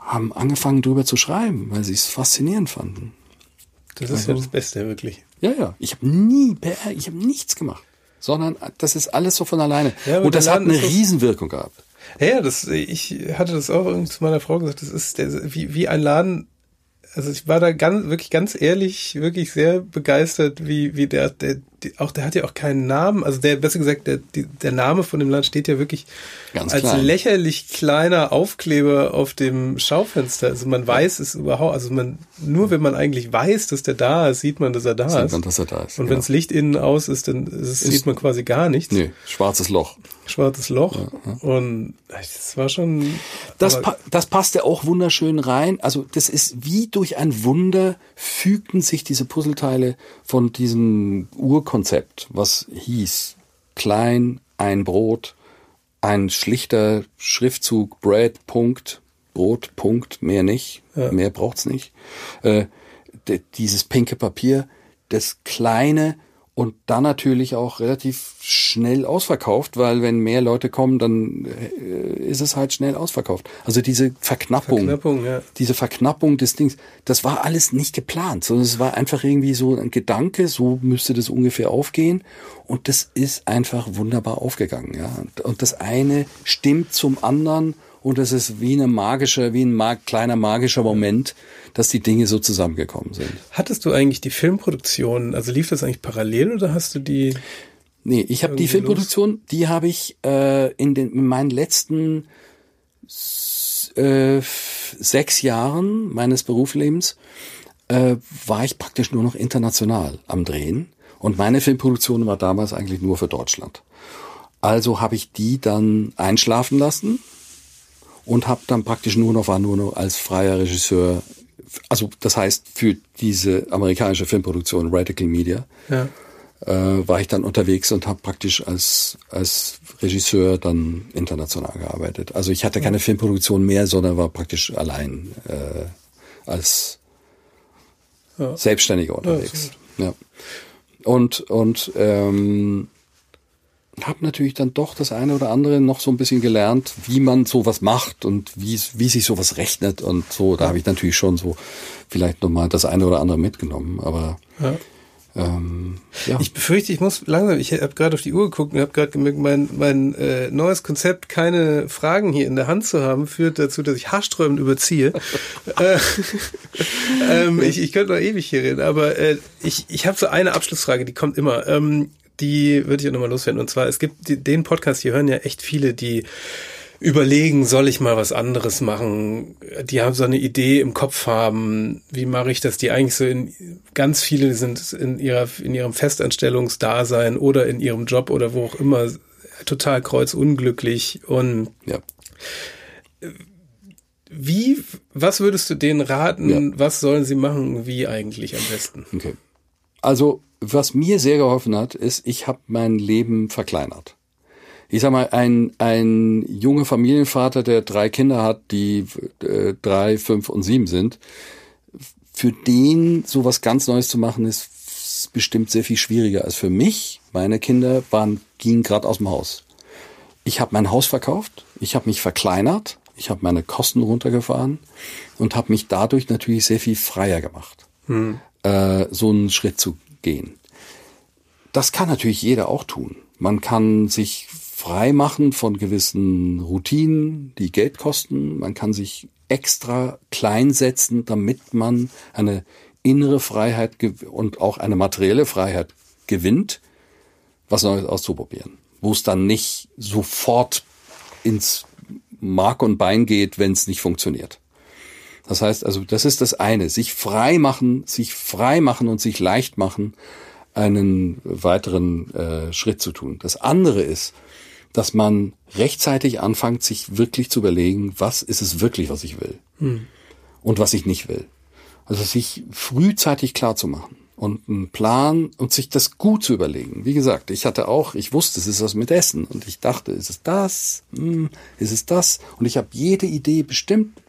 haben angefangen drüber zu schreiben, weil sie es faszinierend fanden. Das ist also, ja das Beste, wirklich. Ja, ja. Ich habe nie PR, ich habe nichts gemacht, sondern das ist alles so von alleine. Ja, und das hat eine Riesenwirkung gehabt. Ja, das, ich hatte das auch irgendwie zu meiner Frau gesagt, das ist der, wie, wie ein Laden also ich war da ganz, wirklich ganz ehrlich, wirklich sehr begeistert, wie, wie der, der, die, auch, der hat ja auch keinen Namen, also der, besser gesagt, der, die, der Name von dem Land steht ja wirklich ganz als klein. lächerlich kleiner Aufkleber auf dem Schaufenster. Also man weiß es überhaupt, also man, nur wenn man eigentlich weiß, dass der da ist, sieht man, dass er da sieht ist. Man, dass er da ist. Und genau. wenn das Licht innen aus ist, dann ist, ist, sieht man quasi gar nichts. Nee, schwarzes Loch. Schwarzes Loch. Ja, ja. Und das war schon. Das, pa das passte auch wunderschön rein. Also das ist wie durch ein Wunder fügten sich diese Puzzleteile von diesem Urkonzept, was hieß klein, ein Brot, ein schlichter Schriftzug, Bread, Punkt, Brot, Punkt, mehr nicht, ja. mehr braucht's nicht. Äh, dieses pinke Papier, das kleine und dann natürlich auch relativ schnell ausverkauft, weil wenn mehr Leute kommen, dann äh, ist es halt schnell ausverkauft. Also diese Verknappung, Verknappung ja. diese Verknappung des Dings, das war alles nicht geplant, sondern es war einfach irgendwie so ein Gedanke, so müsste das ungefähr aufgehen und das ist einfach wunderbar aufgegangen, ja. Und das eine stimmt zum anderen und es ist wie eine magische, wie ein mag kleiner magischer Moment, dass die Dinge so zusammengekommen sind. Hattest du eigentlich die Filmproduktion, also lief das eigentlich parallel oder hast du die? Nee, ich habe die Filmproduktion, los? die habe ich äh, in, den, in meinen letzten äh, sechs Jahren meines Berufslebens äh, war ich praktisch nur noch international am Drehen. Und meine Filmproduktion war damals eigentlich nur für Deutschland. Also habe ich die dann einschlafen lassen und habe dann praktisch nur noch war nur noch als freier Regisseur also das heißt für diese amerikanische Filmproduktion Radical Media ja. äh, war ich dann unterwegs und habe praktisch als, als Regisseur dann international gearbeitet. Also ich hatte keine Filmproduktion mehr, sondern war praktisch allein äh, als ja. Selbstständiger unterwegs. Ja, ja. Und, und ähm, habe natürlich dann doch das eine oder andere noch so ein bisschen gelernt, wie man sowas macht und wie, wie sich sowas rechnet und so. Da habe ich natürlich schon so vielleicht nochmal das eine oder andere mitgenommen. Aber ja. Ähm, ja. Ich befürchte, ich muss langsam, ich habe gerade auf die Uhr geguckt und habe gerade gemerkt, mein, mein äh, neues Konzept, keine Fragen hier in der Hand zu haben, führt dazu, dass ich haarsträubend überziehe. äh, ähm, ich, ich könnte noch ewig hier reden, aber äh, ich, ich habe so eine Abschlussfrage, die kommt immer. Ähm, die würde ich auch nochmal loswerden. Und zwar, es gibt die, den Podcast, hier hören ja echt viele, die überlegen, soll ich mal was anderes machen? Die haben so eine Idee im Kopf haben, wie mache ich das? Die eigentlich so in ganz viele sind in ihrer in ihrem Festanstellungsdasein oder in ihrem Job oder wo auch immer total kreuzunglücklich und ja. Wie, was würdest du denen raten? Ja. Was sollen sie machen? Wie eigentlich am besten? Okay. Also, was mir sehr geholfen hat, ist, ich habe mein Leben verkleinert ich sag mal, ein, ein junger Familienvater, der drei Kinder hat, die äh, drei, fünf und sieben sind, für den sowas ganz Neues zu machen, ist bestimmt sehr viel schwieriger als für mich. Meine Kinder waren, gingen gerade aus dem Haus. Ich habe mein Haus verkauft, ich habe mich verkleinert, ich habe meine Kosten runtergefahren und habe mich dadurch natürlich sehr viel freier gemacht, hm. äh, so einen Schritt zu gehen. Das kann natürlich jeder auch tun. Man kann sich Freimachen von gewissen Routinen, die Geld kosten. Man kann sich extra klein setzen, damit man eine innere Freiheit und auch eine materielle Freiheit gewinnt, was Neues auszuprobieren. Wo es dann nicht sofort ins Mark und Bein geht, wenn es nicht funktioniert. Das heißt also, das ist das eine, sich frei machen, sich frei machen und sich leicht machen, einen weiteren äh, Schritt zu tun. Das andere ist, dass man rechtzeitig anfängt, sich wirklich zu überlegen, was ist es wirklich, was ich will hm. und was ich nicht will. Also sich frühzeitig klar zu machen und einen Plan und sich das gut zu überlegen. Wie gesagt, ich hatte auch, ich wusste, es ist was mit Essen und ich dachte, ist es das? Hm, ist es das? Und ich habe jede Idee bestimmt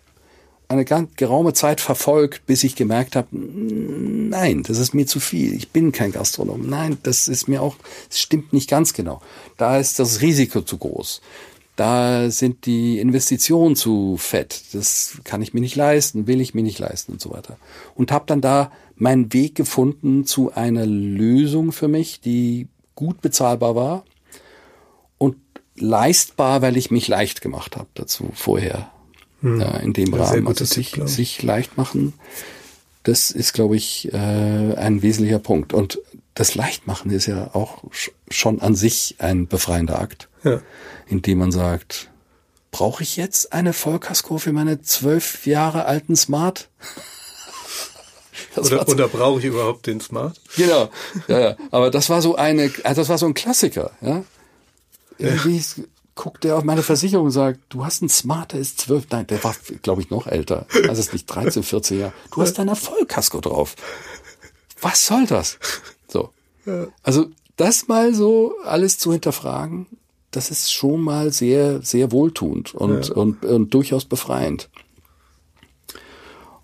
eine ganz geraume Zeit verfolgt, bis ich gemerkt habe, nein, das ist mir zu viel. Ich bin kein Gastronom. Nein, das ist mir auch, das stimmt nicht ganz genau. Da ist das Risiko zu groß. Da sind die Investitionen zu fett. Das kann ich mir nicht leisten, will ich mir nicht leisten und so weiter. Und habe dann da meinen Weg gefunden zu einer Lösung für mich, die gut bezahlbar war und leistbar, weil ich mich leicht gemacht habe dazu vorher hm. äh, in dem ja, Rahmen. Also sich, sich leicht machen, das ist, glaube ich, äh, ein wesentlicher Punkt. Und das Leichtmachen ist ja auch schon an sich ein befreiender Akt, ja. indem man sagt, brauche ich jetzt eine Vollkasko für meine zwölf Jahre alten Smart? oder, oder brauche ich überhaupt den Smart? Genau, ja, ja. Aber das war so eine, also das war so ein Klassiker, ja. Irgendwie ja guckt er auf meine Versicherung und sagt, du hast ein Smart, der ist zwölf, nein, der war, glaube ich, noch älter. Also es nicht 13, 14 Jahre. Du hast dein Vollkasko drauf. Was soll das? So. Also das mal so alles zu hinterfragen, das ist schon mal sehr, sehr wohltuend und, ja. und, und durchaus befreiend.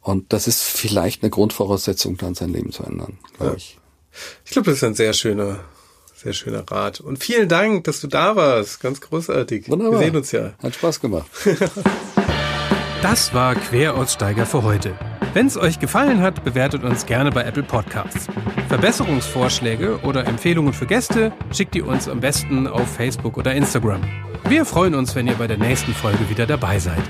Und das ist vielleicht eine Grundvoraussetzung, dann sein Leben zu ändern, glaube ja. ich. Ich glaube, das ist ein sehr schöner sehr schöner Rat. Und vielen Dank, dass du da warst. Ganz großartig. Wunderbar. Wir sehen uns ja. Hat Spaß gemacht. das war Queraussteiger für heute. Wenn es euch gefallen hat, bewertet uns gerne bei Apple Podcasts. Verbesserungsvorschläge oder Empfehlungen für Gäste schickt ihr uns am besten auf Facebook oder Instagram. Wir freuen uns, wenn ihr bei der nächsten Folge wieder dabei seid.